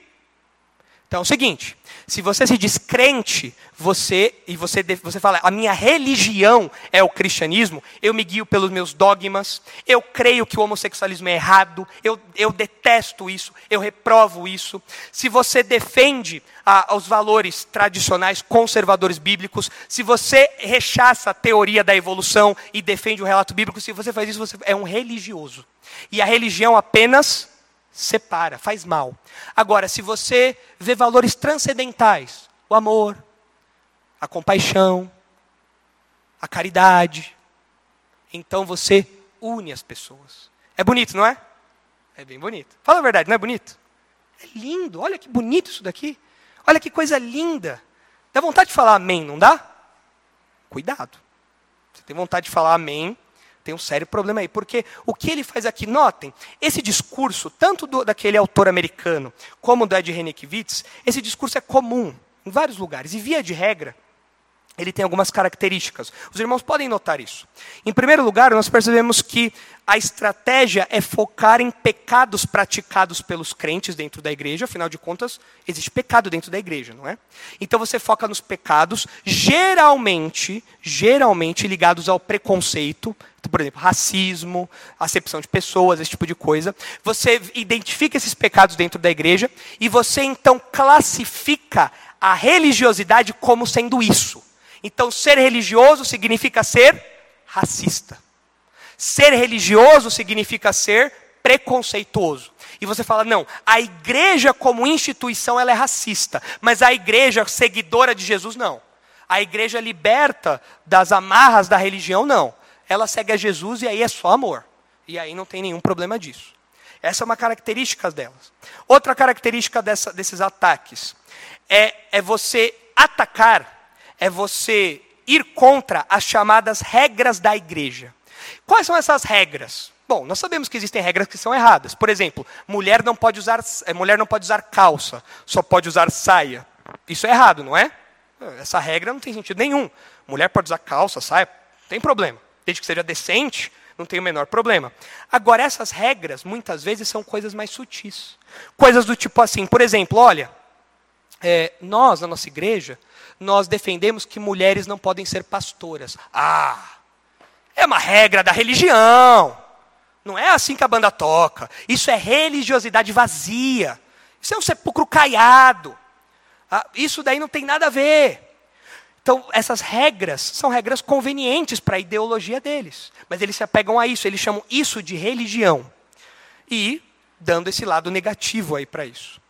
Então é o seguinte: se você se diz crente, você e você você fala, a minha religião é o cristianismo, eu me guio pelos meus dogmas, eu creio que o homossexualismo é errado, eu, eu detesto isso, eu reprovo isso. Se você defende ah, os valores tradicionais conservadores bíblicos, se você rechaça a teoria da evolução e defende o relato bíblico, se você faz isso, você é um religioso. E a religião apenas separa, faz mal. Agora, se você vê valores transcendentais, o amor, a compaixão, a caridade, então você une as pessoas. É bonito, não é? É bem bonito. Fala a verdade, não é bonito? É lindo, olha que bonito isso daqui. Olha que coisa linda. Dá vontade de falar amém, não dá? Cuidado. Você tem vontade de falar amém, tem um sério problema aí, porque o que ele faz aqui, notem, esse discurso, tanto do, daquele autor americano, como do Ed Renekiewicz, esse discurso é comum em vários lugares, e via de regra, ele tem algumas características. Os irmãos podem notar isso. Em primeiro lugar, nós percebemos que a estratégia é focar em pecados praticados pelos crentes dentro da igreja, afinal de contas, existe pecado dentro da igreja, não é? Então você foca nos pecados, geralmente, geralmente ligados ao preconceito, por exemplo, racismo, acepção de pessoas, esse tipo de coisa. Você identifica esses pecados dentro da igreja e você então classifica a religiosidade como sendo isso. Então, ser religioso significa ser racista. Ser religioso significa ser preconceituoso. E você fala, não, a igreja como instituição ela é racista, mas a igreja seguidora de Jesus não. A igreja liberta das amarras da religião não. Ela segue a Jesus e aí é só amor. E aí não tem nenhum problema disso. Essa é uma característica delas. Outra característica dessa, desses ataques é, é você atacar é você ir contra as chamadas regras da igreja. Quais são essas regras? Bom, nós sabemos que existem regras que são erradas. Por exemplo, mulher não pode usar, eh, mulher não pode usar calça, só pode usar saia. Isso é errado, não é? Essa regra não tem sentido nenhum. Mulher pode usar calça, saia, não tem problema. Desde que seja decente, não tem o menor problema. Agora, essas regras, muitas vezes, são coisas mais sutis. Coisas do tipo assim, por exemplo, olha, é, nós, na nossa igreja, nós defendemos que mulheres não podem ser pastoras. Ah, é uma regra da religião. Não é assim que a banda toca. Isso é religiosidade vazia. Isso é um sepulcro caiado. Ah, isso daí não tem nada a ver. Então, essas regras são regras convenientes para a ideologia deles. Mas eles se apegam a isso, eles chamam isso de religião. E dando esse lado negativo aí para isso.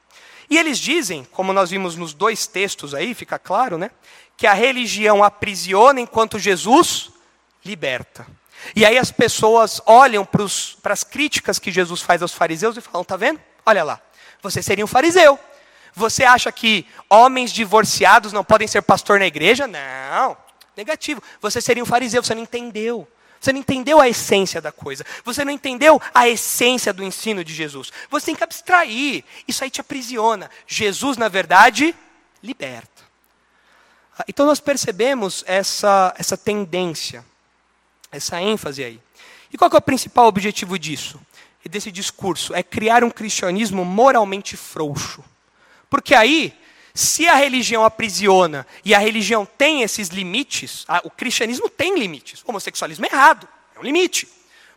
E eles dizem, como nós vimos nos dois textos aí, fica claro, né? Que a religião aprisiona enquanto Jesus liberta. E aí as pessoas olham para as críticas que Jesus faz aos fariseus e falam: tá vendo? Olha lá, você seria um fariseu. Você acha que homens divorciados não podem ser pastor na igreja? Não, negativo. Você seria um fariseu, você não entendeu. Você não entendeu a essência da coisa. Você não entendeu a essência do ensino de Jesus. Você tem que abstrair. Isso aí te aprisiona. Jesus, na verdade, liberta. Ah, então nós percebemos essa, essa tendência, essa ênfase aí. E qual é o principal objetivo disso? Desse discurso? É criar um cristianismo moralmente frouxo. Porque aí se a religião aprisiona e a religião tem esses limites, a, o cristianismo tem limites. O homossexualismo é errado, é um limite.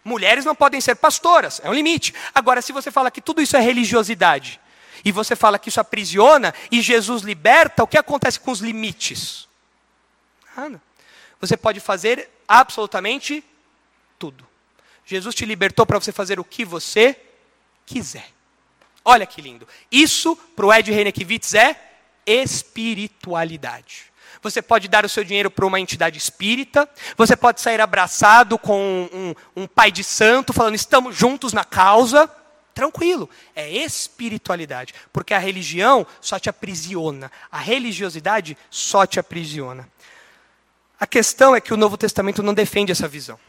Mulheres não podem ser pastoras, é um limite. Agora, se você fala que tudo isso é religiosidade, e você fala que isso aprisiona e Jesus liberta, o que acontece com os limites? Nada. Você pode fazer absolutamente tudo. Jesus te libertou para você fazer o que você quiser. Olha que lindo. Isso, para o Ed Renekiewicz, é espiritualidade. Você pode dar o seu dinheiro para uma entidade espírita, você pode sair abraçado com um, um, pai de santo, falando estamos juntos na causa. tranquilo, é espiritualidade, porque a religião só te aprisiona, a religiosidade só te aprisiona. A questão é que o Novo Testamento não defende essa visão.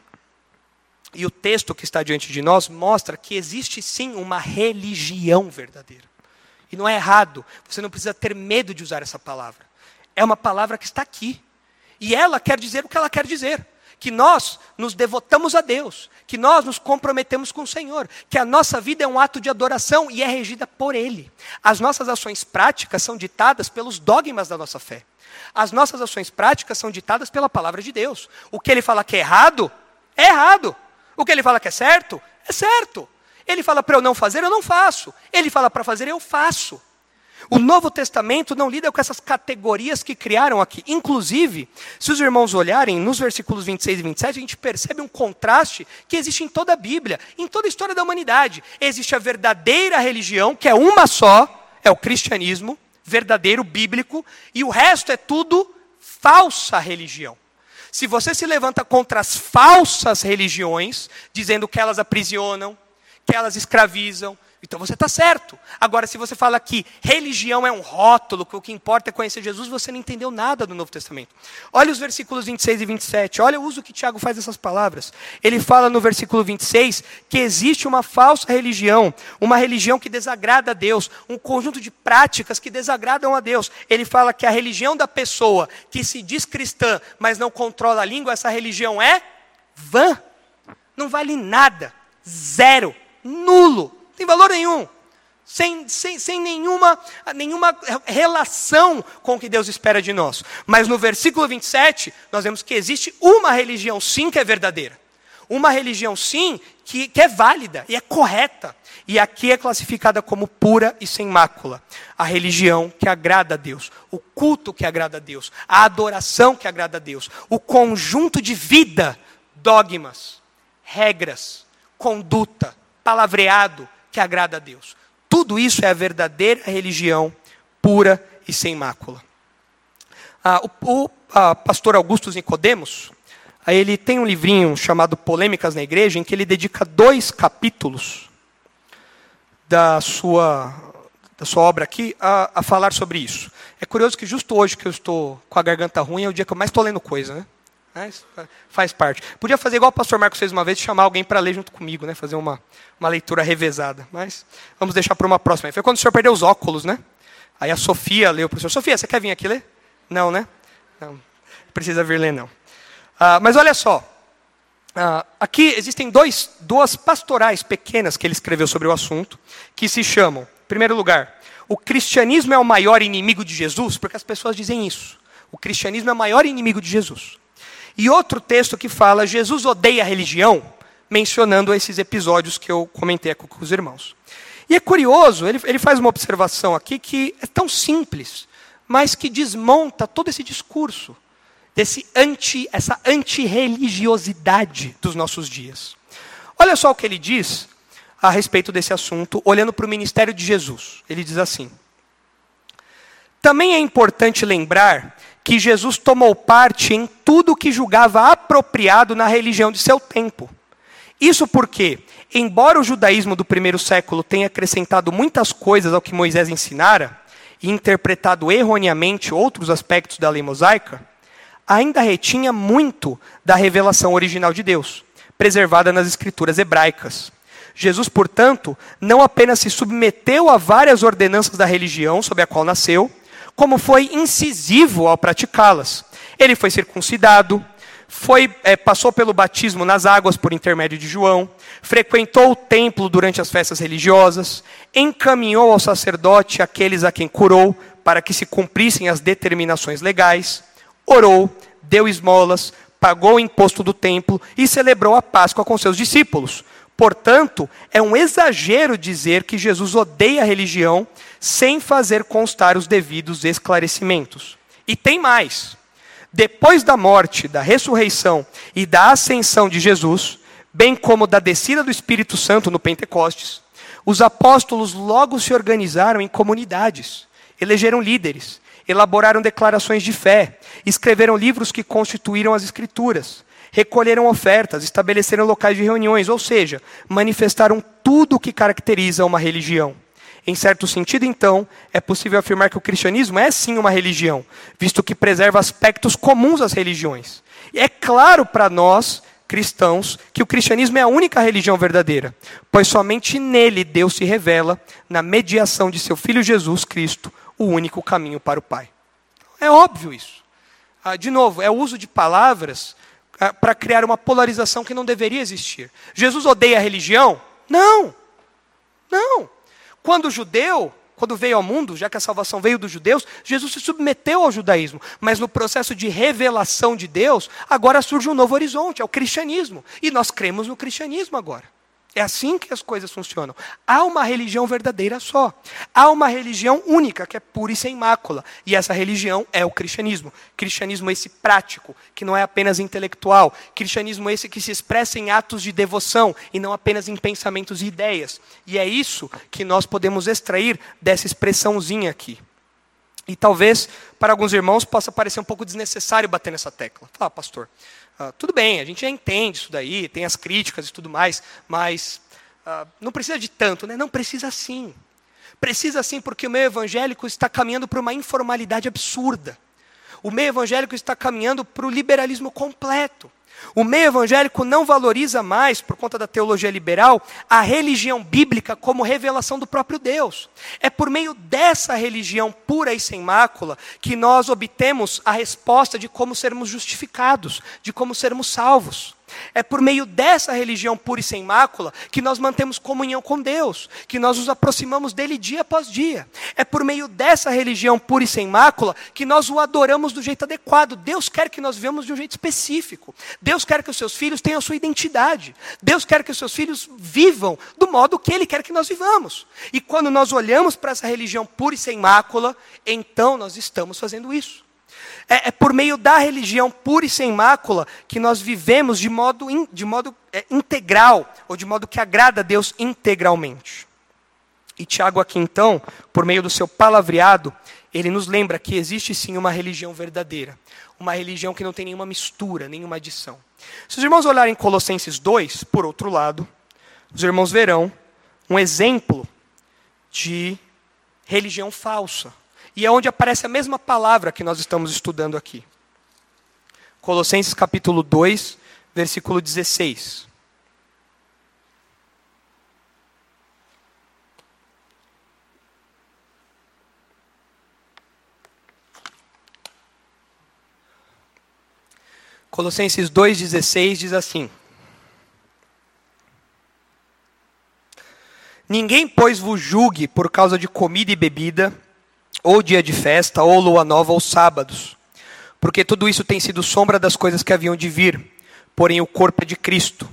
E o texto que está diante de nós mostra que existe sim uma religião verdadeira. E não é errado, você não precisa ter medo de usar essa palavra. É uma palavra que está aqui. E ela quer dizer o que ela quer dizer. Que nós nos devotamos a Deus, que nós nos comprometemos com o Senhor, que a nossa vida é um ato de adoração e é regida por Ele. As nossas ações práticas são ditadas pelos dogmas da nossa fé. As nossas ações práticas são ditadas pela palavra de Deus. O que Ele fala que é errado, é errado. O que Ele fala que é certo, é certo. Ele fala para eu não fazer, eu não faço. Ele fala para fazer, eu faço. O Novo Testamento não lida com essas categorias que criaram aqui. Inclusive, se os irmãos olharem nos versículos 26 e 27, a gente percebe um contraste que existe em toda a Bíblia, em toda a história da humanidade. Existe a verdadeira religião, que é uma só, é o cristianismo, verdadeiro, bíblico, e o resto é tudo falsa religião. Se você se levanta contra as falsas religiões, dizendo que elas aprisionam, que elas escravizam. Então você está certo. Agora, se você fala que religião é um rótulo, que o que importa é conhecer Jesus, você não entendeu nada do Novo Testamento. Olha os versículos 26 e 27. Olha o uso que Tiago faz dessas palavras. Ele fala no versículo 26 que existe uma falsa religião, uma religião que desagrada a Deus, um conjunto de práticas que desagradam a Deus. Ele fala que a religião da pessoa que se diz cristã, mas não controla a língua, essa religião é vã. Não vale nada. Zero nulo, tem valor nenhum. Sem, sem, sem nenhuma, nenhuma relação com o que Deus espera de nós. Mas no versículo 27, nós vemos que existe uma religião, sim, que é verdadeira. Uma religião, sim, que, que é válida e é correta. E aqui é classificada como pura e sem mácula. A religião que agrada a Deus, o culto que agrada a Deus, a adoração que agrada a Deus, o conjunto de vida, dogmas, regras, conduta, palavreado que agrada a Deus. Tudo isso é a verdadeira religião pura e sem mácula. Ah, o, o pastor Augusto Nicodemos, ah, ele tem um livrinho chamado Polêmicas na Igreja, em que ele dedica dois capítulos da sua, da sua obra aqui a, a falar sobre isso. É curioso que justo hoje que eu estou com a garganta ruim é o dia que eu mais estou lendo coisa, né? Mas faz parte. Podia fazer igual o pastor Marcos fez uma vez, chamar alguém para ler junto comigo, né? fazer uma, uma leitura revezada. Mas vamos deixar para uma próxima. Foi quando o senhor perdeu os óculos, né? Aí a Sofia leu para o senhor. Sofia, você quer vir aqui ler? Não, né? Não. Precisa vir ler, não. Ah, mas olha só. Ah, aqui existem dois, duas pastorais pequenas que ele escreveu sobre o assunto, que se chamam, em primeiro lugar, o cristianismo é o maior inimigo de Jesus, porque as pessoas dizem isso. O cristianismo é o maior inimigo de Jesus. E outro texto que fala Jesus odeia a religião, mencionando esses episódios que eu comentei com os irmãos. E é curioso, ele, ele faz uma observação aqui que é tão simples, mas que desmonta todo esse discurso, desse anti, essa antirreligiosidade dos nossos dias. Olha só o que ele diz a respeito desse assunto, olhando para o ministério de Jesus. Ele diz assim: Também é importante lembrar que Jesus tomou parte em tudo que julgava apropriado na religião de seu tempo. Isso porque, embora o judaísmo do primeiro século tenha acrescentado muitas coisas ao que Moisés ensinara, e interpretado erroneamente outros aspectos da lei mosaica, ainda retinha muito da revelação original de Deus, preservada nas escrituras hebraicas. Jesus, portanto, não apenas se submeteu a várias ordenanças da religião sob a qual nasceu, como foi incisivo ao praticá-las. Ele foi circuncidado, foi, é, passou pelo batismo nas águas por intermédio de João, frequentou o templo durante as festas religiosas, encaminhou ao sacerdote aqueles a quem curou, para que se cumprissem as determinações legais, orou, deu esmolas, pagou o imposto do templo e celebrou a Páscoa com seus discípulos. Portanto, é um exagero dizer que Jesus odeia a religião sem fazer constar os devidos esclarecimentos. E tem mais. Depois da morte, da ressurreição e da ascensão de Jesus, bem como da descida do Espírito Santo no Pentecostes, os apóstolos logo se organizaram em comunidades, elegeram líderes, elaboraram declarações de fé, escreveram livros que constituíram as Escrituras recolheram ofertas, estabeleceram locais de reuniões, ou seja, manifestaram tudo o que caracteriza uma religião. Em certo sentido, então, é possível afirmar que o cristianismo é sim uma religião, visto que preserva aspectos comuns às religiões. E é claro para nós, cristãos, que o cristianismo é a única religião verdadeira, pois somente nele Deus se revela, na mediação de seu Filho Jesus Cristo, o único caminho para o Pai. É óbvio isso. Ah, de novo, é o uso de palavras para criar uma polarização que não deveria existir. Jesus odeia a religião? Não. Não. Quando o judeu, quando veio ao mundo, já que a salvação veio dos judeus, Jesus se submeteu ao judaísmo. Mas no processo de revelação de Deus, agora surge um novo horizonte, é o cristianismo. E nós cremos no cristianismo agora. É assim que as coisas funcionam. Há uma religião verdadeira só. Há uma religião única, que é pura e sem mácula. E essa religião é o cristianismo. Cristianismo esse prático, que não é apenas intelectual. Cristianismo esse que se expressa em atos de devoção e não apenas em pensamentos e ideias. E é isso que nós podemos extrair dessa expressãozinha aqui. E talvez para alguns irmãos possa parecer um pouco desnecessário bater nessa tecla. Fala, pastor, Uh, tudo bem, a gente já entende isso daí, tem as críticas e tudo mais, mas uh, não precisa de tanto, né? Não precisa sim. Precisa sim, porque o meio evangélico está caminhando para uma informalidade absurda. O meio evangélico está caminhando para o liberalismo completo. O meio evangélico não valoriza mais, por conta da teologia liberal, a religião bíblica como revelação do próprio Deus. É por meio dessa religião pura e sem mácula que nós obtemos a resposta de como sermos justificados, de como sermos salvos. É por meio dessa religião pura e sem mácula que nós mantemos comunhão com Deus, que nós nos aproximamos dele dia após dia. É por meio dessa religião pura e sem mácula que nós o adoramos do jeito adequado. Deus quer que nós vivamos de um jeito específico. Deus quer que os seus filhos tenham a sua identidade. Deus quer que os seus filhos vivam do modo que ele quer que nós vivamos. E quando nós olhamos para essa religião pura e sem mácula, então nós estamos fazendo isso. É, é, por meio da religião pura e sem mácula que nós vivemos de modo, in, de modo é, integral, ou de modo que agrada a Deus integralmente. E Tiago, aqui então, por meio do seu palavreado, ele nos lembra que existe sim uma religião verdadeira. Uma religião que não tem nenhuma mistura, nenhuma adição. Se os irmãos olharem Colossenses 2, por outro lado, os irmãos verão um exemplo de religião falsa e é onde aparece a mesma palavra que nós estamos estudando aqui. Colossenses capítulo 2, versículo 16. Colossenses 2,16 diz assim: Ninguém, pois, vos julgue por causa de comida e bebida ou dia de festa, ou lua nova, ou sábados. Porque tudo isso tem sido sombra das coisas que haviam de vir, porém o corpo é de Cristo.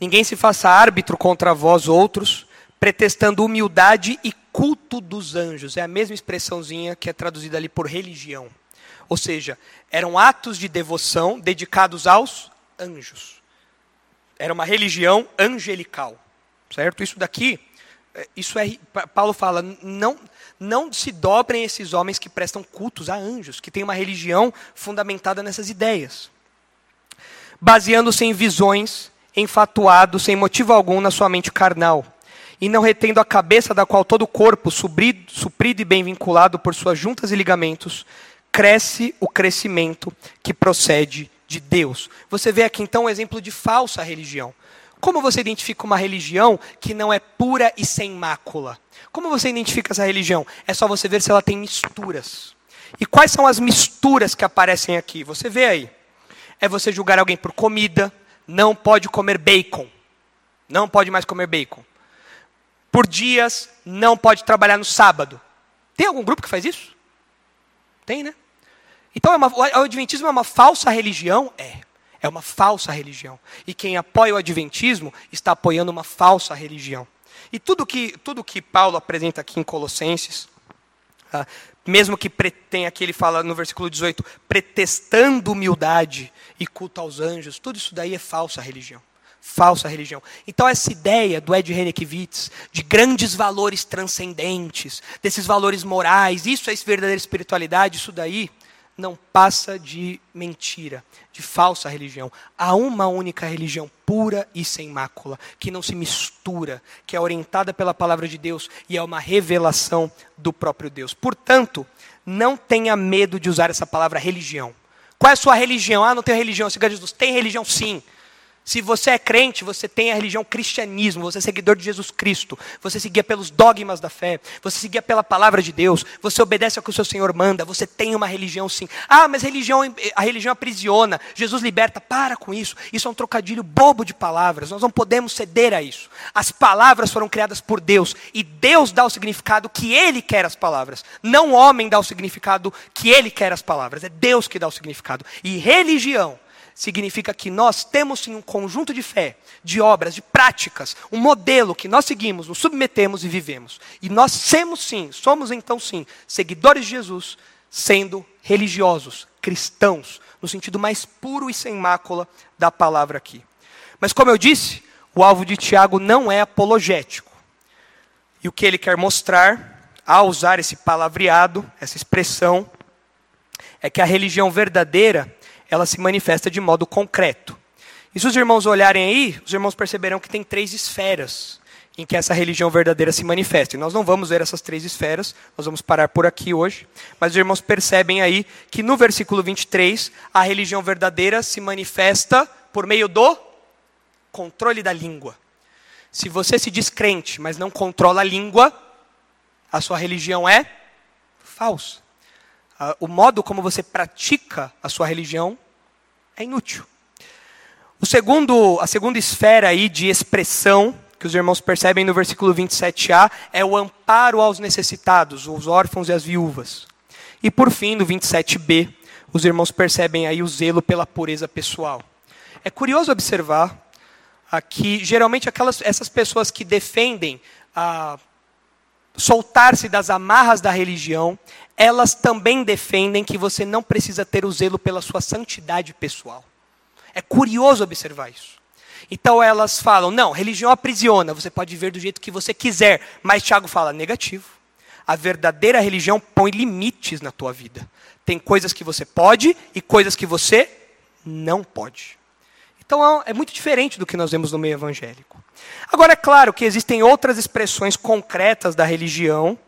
Ninguém se faça árbitro contra vós outros, pretextando humildade e culto dos anjos. É a mesma expressãozinha que é traduzida ali por religião. Ou seja, eram atos de devoção dedicados aos anjos. Era uma religião angelical. Certo? Isso daqui, é, isso é Paulo fala, não não se dobrem esses homens que prestam cultos a anjos, que têm uma religião fundamentada nessas ideias. Baseando-se em visões, enfatuados, sem motivo algum na sua mente carnal, e não retendo a cabeça da qual todo o corpo, suprido, suprido e bem vinculado por suas juntas e ligamentos, cresce o crescimento que procede de Deus. Você vê aqui então um exemplo de falsa religião. Como você identifica uma religião que não é pura e sem mácula? Como você identifica essa religião? É só você ver se ela tem misturas. E quais são as misturas que aparecem aqui? Você vê aí. É você julgar alguém por comida, não pode comer bacon. Não pode mais comer bacon. Por dias, não pode trabalhar no sábado. Tem algum grupo que faz isso? Tem, né? Então, é uma, o Adventismo é uma falsa religião? É. É uma falsa religião. E quem apoia o Adventismo está apoiando uma falsa religião. E tudo que, tudo que Paulo apresenta aqui em Colossenses, ah, mesmo que tenha aqui, ele fala no versículo 18, pretestando humildade e culto aos anjos, tudo isso daí é falsa religião. Falsa religião. Então, essa ideia do Ed Renekiewicz de grandes valores transcendentes, desses valores morais, isso é verdadeira espiritualidade, isso daí não passa de mentira, de falsa religião. Há uma única religião pura e sem mácula, que não se mistura, que é orientada pela palavra de Deus e é uma revelação do próprio Deus. Portanto, não tenha medo de usar essa palavra religião. Qual é a sua religião? Ah, não tenho religião, siga Jesus. Tem religião sim. Se você é crente, você tem a religião cristianismo, você é seguidor de Jesus Cristo, você seguia pelos dogmas da fé, você seguia pela palavra de Deus, você obedece ao que o seu Senhor manda, você tem uma religião sim. Ah, mas religião, a religião aprisiona, Jesus liberta. Para com isso, isso é um trocadilho bobo de palavras, nós não podemos ceder a isso. As palavras foram criadas por Deus e Deus dá o significado que Ele quer as palavras, não o homem dá o significado que Ele quer as palavras, é Deus que dá o significado. E religião significa que nós temos sim um conjunto de fé, de obras, de práticas, um modelo que nós seguimos, nos submetemos e vivemos. E nós somos sim, somos então sim, seguidores de Jesus, sendo religiosos, cristãos, no sentido mais puro e sem mácula da palavra aqui. Mas como eu disse, o alvo de Tiago não é apologético. E o que ele quer mostrar, ao usar esse palavreado, essa expressão, é que a religião verdadeira ela se manifesta de modo concreto. E se os irmãos olharem aí, os irmãos perceberão que tem três esferas em que essa religião verdadeira se manifesta. E nós não vamos ver essas três esferas, nós vamos parar por aqui hoje. Mas os irmãos percebem aí que no versículo 23, a religião verdadeira se manifesta por meio do controle da língua. Se você se diz crente, mas não controla a língua, a sua religião é falsa. O modo como você pratica a sua religião é inútil. O segundo, a segunda esfera aí de expressão que os irmãos percebem no versículo 27a é o amparo aos necessitados, os órfãos e as viúvas. E por fim, no 27b, os irmãos percebem aí o zelo pela pureza pessoal. É curioso observar aqui, geralmente aquelas essas pessoas que defendem a soltar-se das amarras da religião, elas também defendem que você não precisa ter o zelo pela sua santidade pessoal. É curioso observar isso. Então elas falam: não, religião aprisiona, você pode viver do jeito que você quiser. Mas Tiago fala: negativo. A verdadeira religião põe limites na tua vida. Tem coisas que você pode e coisas que você não pode. Então é muito diferente do que nós vemos no meio evangélico. Agora, é claro que existem outras expressões concretas da religião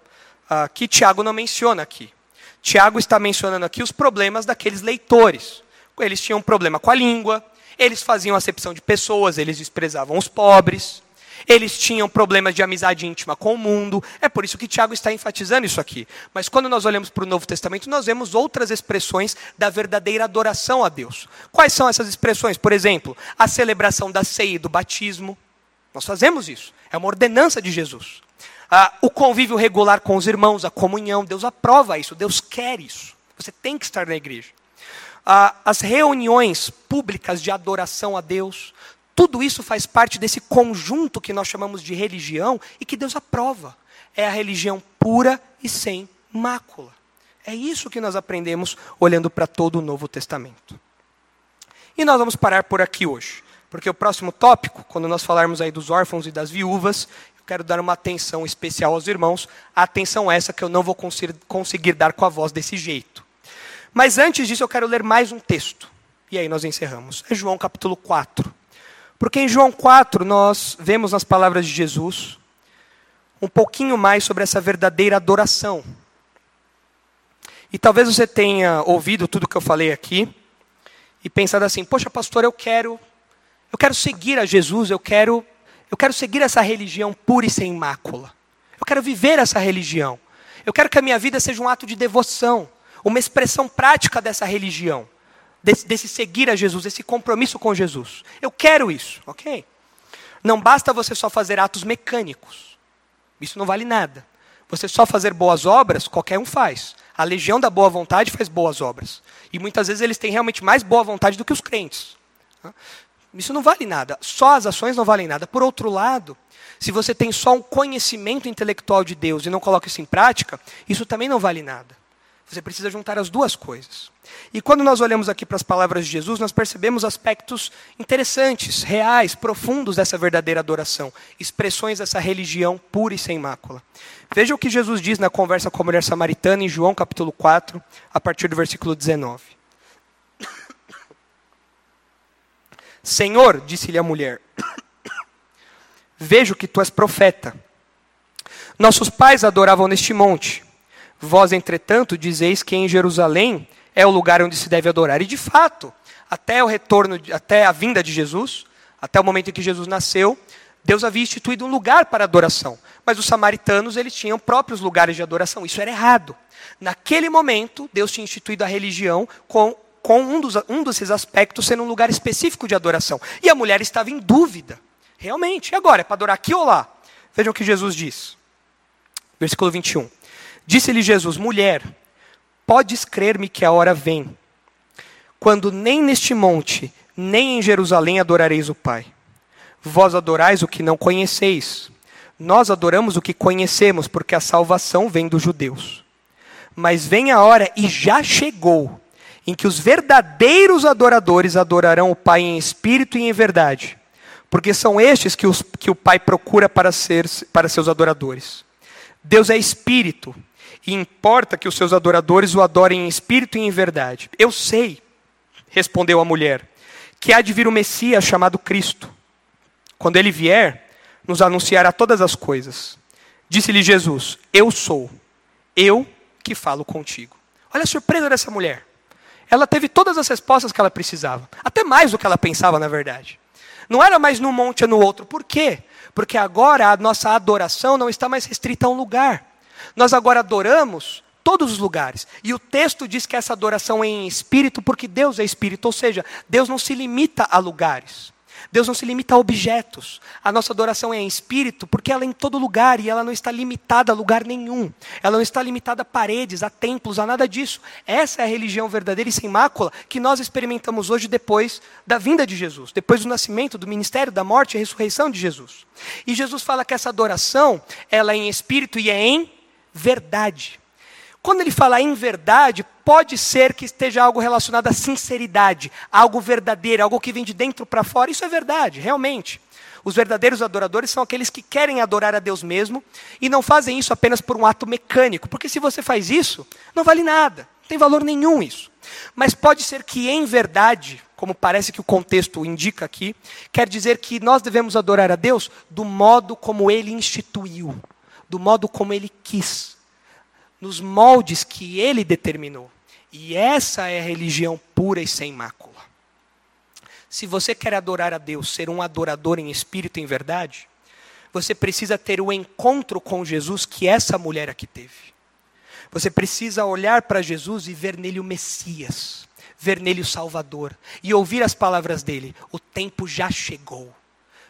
uh, que Tiago não menciona aqui. Tiago está mencionando aqui os problemas daqueles leitores. Eles tinham um problema com a língua, eles faziam acepção de pessoas, eles desprezavam os pobres, eles tinham problemas de amizade íntima com o mundo. É por isso que Tiago está enfatizando isso aqui. Mas quando nós olhamos para o Novo Testamento, nós vemos outras expressões da verdadeira adoração a Deus. Quais são essas expressões? Por exemplo, a celebração da ceia e do batismo. Nós fazemos isso. É uma ordenança de Jesus. Ah, o convívio regular com os irmãos, a comunhão, Deus aprova isso, Deus quer isso. Você tem que estar na igreja. Ah, as reuniões públicas de adoração a Deus, tudo isso faz parte desse conjunto que nós chamamos de religião e que Deus aprova. É a religião pura e sem mácula. É isso que nós aprendemos olhando para todo o Novo Testamento. E nós vamos parar por aqui hoje, porque o próximo tópico, quando nós falarmos aí dos órfãos e das viúvas, quero dar uma atenção especial aos irmãos, a atenção essa que eu não vou conseguir dar com a voz desse jeito. Mas antes disso, eu quero ler mais um texto. E aí nós encerramos. É João capítulo 4. Porque em João 4 nós vemos nas palavras de Jesus um pouquinho mais sobre essa verdadeira adoração. E talvez você tenha ouvido tudo que eu falei aqui e pensado assim: "Poxa, pastor, eu quero eu quero seguir a Jesus, eu quero eu quero seguir essa religião pura e sem mácula. Eu quero viver essa religião. Eu quero que a minha vida seja um ato de devoção, uma expressão prática dessa religião, desse, desse seguir a Jesus, desse compromisso com Jesus. Eu quero isso, ok? Não basta você só fazer atos mecânicos. Isso não vale nada. Você só fazer boas obras, qualquer um faz. A legião da boa vontade faz boas obras. E muitas vezes eles têm realmente mais boa vontade do que os crentes. Isso não vale nada. Só as ações não valem nada. Por outro lado, se você tem só um conhecimento intelectual de Deus e não coloca isso em prática, isso também não vale nada. Você precisa juntar as duas coisas. E quando nós olhamos aqui para as palavras de Jesus, nós percebemos aspectos interessantes, reais, profundos dessa verdadeira adoração, expressões dessa religião pura e sem mácula. Veja o que Jesus diz na conversa com a mulher samaritana em João capítulo 4, a partir do versículo 19. Senhor, disse-lhe a mulher, vejo que tu és profeta. Nossos pais adoravam neste monte. Vós, entretanto, dizeis que em Jerusalém é o lugar onde se deve adorar. E de fato, até o retorno, até a vinda de Jesus, até o momento em que Jesus nasceu, Deus havia instituído um lugar para adoração. Mas os samaritanos, eles tinham próprios lugares de adoração. Isso era errado. Naquele momento, Deus tinha instituído a religião com com um, dos, um desses aspectos sendo um lugar específico de adoração. E a mulher estava em dúvida. Realmente, e agora? É para adorar aqui ou lá? Vejam o que Jesus diz. Versículo 21. Disse-lhe Jesus: Mulher, podes crer-me que a hora vem, quando nem neste monte, nem em Jerusalém adorareis o Pai. Vós adorais o que não conheceis. Nós adoramos o que conhecemos, porque a salvação vem dos judeus. Mas vem a hora, e já chegou, em que os verdadeiros adoradores adorarão o Pai em espírito e em verdade, porque são estes que, os, que o Pai procura para, ser, para seus adoradores. Deus é espírito, e importa que os seus adoradores o adorem em espírito e em verdade. Eu sei, respondeu a mulher, que há de vir o Messias chamado Cristo. Quando ele vier, nos anunciará todas as coisas. Disse-lhe Jesus: Eu sou, eu que falo contigo. Olha a surpresa dessa mulher ela teve todas as respostas que ela precisava. Até mais do que ela pensava, na verdade. Não era mais num monte ou no outro. Por quê? Porque agora a nossa adoração não está mais restrita a um lugar. Nós agora adoramos todos os lugares. E o texto diz que essa adoração é em espírito, porque Deus é espírito. Ou seja, Deus não se limita a lugares. Deus não se limita a objetos. A nossa adoração é em espírito, porque ela é em todo lugar e ela não está limitada a lugar nenhum. Ela não está limitada a paredes, a templos, a nada disso. Essa é a religião verdadeira e sem mácula que nós experimentamos hoje depois da vinda de Jesus, depois do nascimento, do ministério, da morte e ressurreição de Jesus. E Jesus fala que essa adoração, ela é em espírito e é em verdade. Quando ele fala em verdade, pode ser que esteja algo relacionado à sinceridade, algo verdadeiro, algo que vem de dentro para fora. Isso é verdade, realmente. Os verdadeiros adoradores são aqueles que querem adorar a Deus mesmo e não fazem isso apenas por um ato mecânico, porque se você faz isso, não vale nada, não tem valor nenhum isso. Mas pode ser que em verdade, como parece que o contexto indica aqui, quer dizer que nós devemos adorar a Deus do modo como ele instituiu, do modo como ele quis nos moldes que ele determinou. E essa é a religião pura e sem mácula. Se você quer adorar a Deus, ser um adorador em espírito e em verdade, você precisa ter o encontro com Jesus que essa mulher aqui teve. Você precisa olhar para Jesus e ver nele o Messias, ver nele o Salvador e ouvir as palavras dele: o tempo já chegou.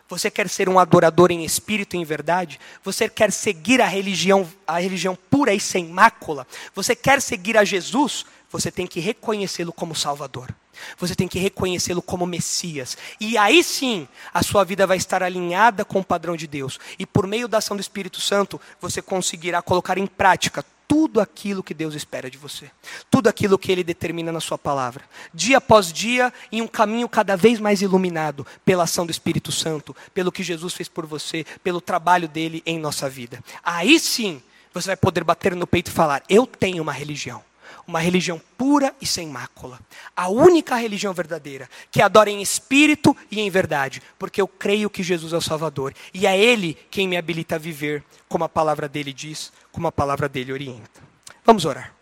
Você quer ser um adorador em espírito e em verdade? Você quer seguir a religião, a religião pura e sem mácula? Você quer seguir a Jesus? Você tem que reconhecê-lo como Salvador. Você tem que reconhecê-lo como Messias. E aí sim, a sua vida vai estar alinhada com o padrão de Deus. E por meio da ação do Espírito Santo, você conseguirá colocar em prática tudo aquilo que Deus espera de você, tudo aquilo que Ele determina na Sua palavra, dia após dia, em um caminho cada vez mais iluminado pela ação do Espírito Santo, pelo que Jesus fez por você, pelo trabalho dele em nossa vida. Aí sim, você vai poder bater no peito e falar: Eu tenho uma religião. Uma religião pura e sem mácula. A única religião verdadeira, que adora em espírito e em verdade, porque eu creio que Jesus é o Salvador. E é Ele quem me habilita a viver, como a palavra dele diz, como a palavra dele orienta. Vamos orar.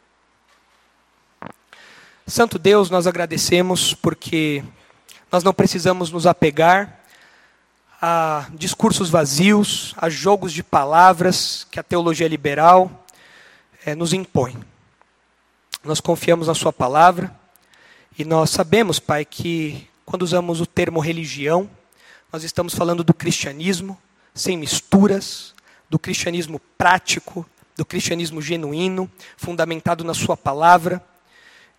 Santo Deus, nós agradecemos porque nós não precisamos nos apegar a discursos vazios, a jogos de palavras que a teologia liberal é, nos impõe. Nós confiamos na Sua palavra e nós sabemos, Pai, que quando usamos o termo religião, nós estamos falando do cristianismo, sem misturas, do cristianismo prático, do cristianismo genuíno, fundamentado na Sua palavra,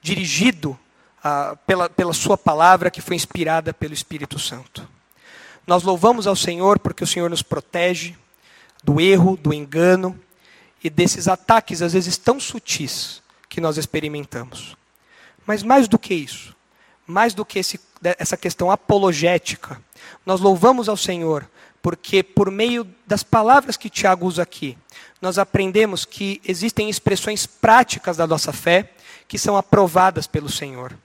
dirigido ah, pela, pela Sua palavra que foi inspirada pelo Espírito Santo. Nós louvamos ao Senhor porque o Senhor nos protege do erro, do engano e desses ataques, às vezes tão sutis, que nós experimentamos. Mas mais do que isso, mais do que esse, essa questão apologética, nós louvamos ao Senhor porque, por meio das palavras que Tiago usa aqui, nós aprendemos que existem expressões práticas da nossa fé que são aprovadas pelo Senhor.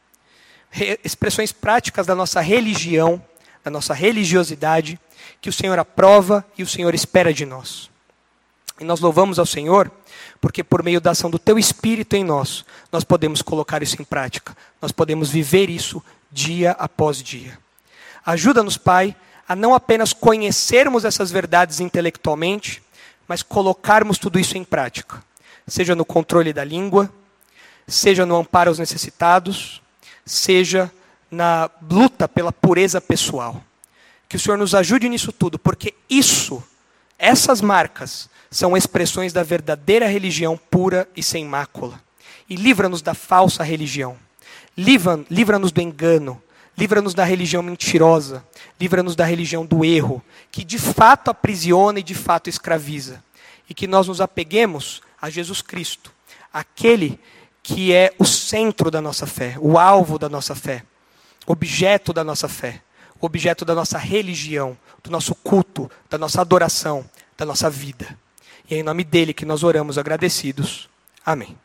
Re expressões práticas da nossa religião, da nossa religiosidade, que o Senhor aprova e o Senhor espera de nós. E nós louvamos ao Senhor porque por meio da ação do teu espírito em nós, nós podemos colocar isso em prática. Nós podemos viver isso dia após dia. Ajuda-nos, Pai, a não apenas conhecermos essas verdades intelectualmente, mas colocarmos tudo isso em prática. Seja no controle da língua, seja no amparo aos necessitados, seja na luta pela pureza pessoal. Que o Senhor nos ajude nisso tudo, porque isso, essas marcas, são expressões da verdadeira religião pura e sem mácula. E livra-nos da falsa religião. Livra-nos do engano. Livra-nos da religião mentirosa. Livra-nos da religião do erro, que de fato aprisiona e de fato escraviza. E que nós nos apeguemos a Jesus Cristo, aquele que é o centro da nossa fé, o alvo da nossa fé, objeto da nossa fé, objeto da nossa religião, do nosso culto, da nossa adoração, da nossa vida. E é em nome dele que nós oramos agradecidos. Amém.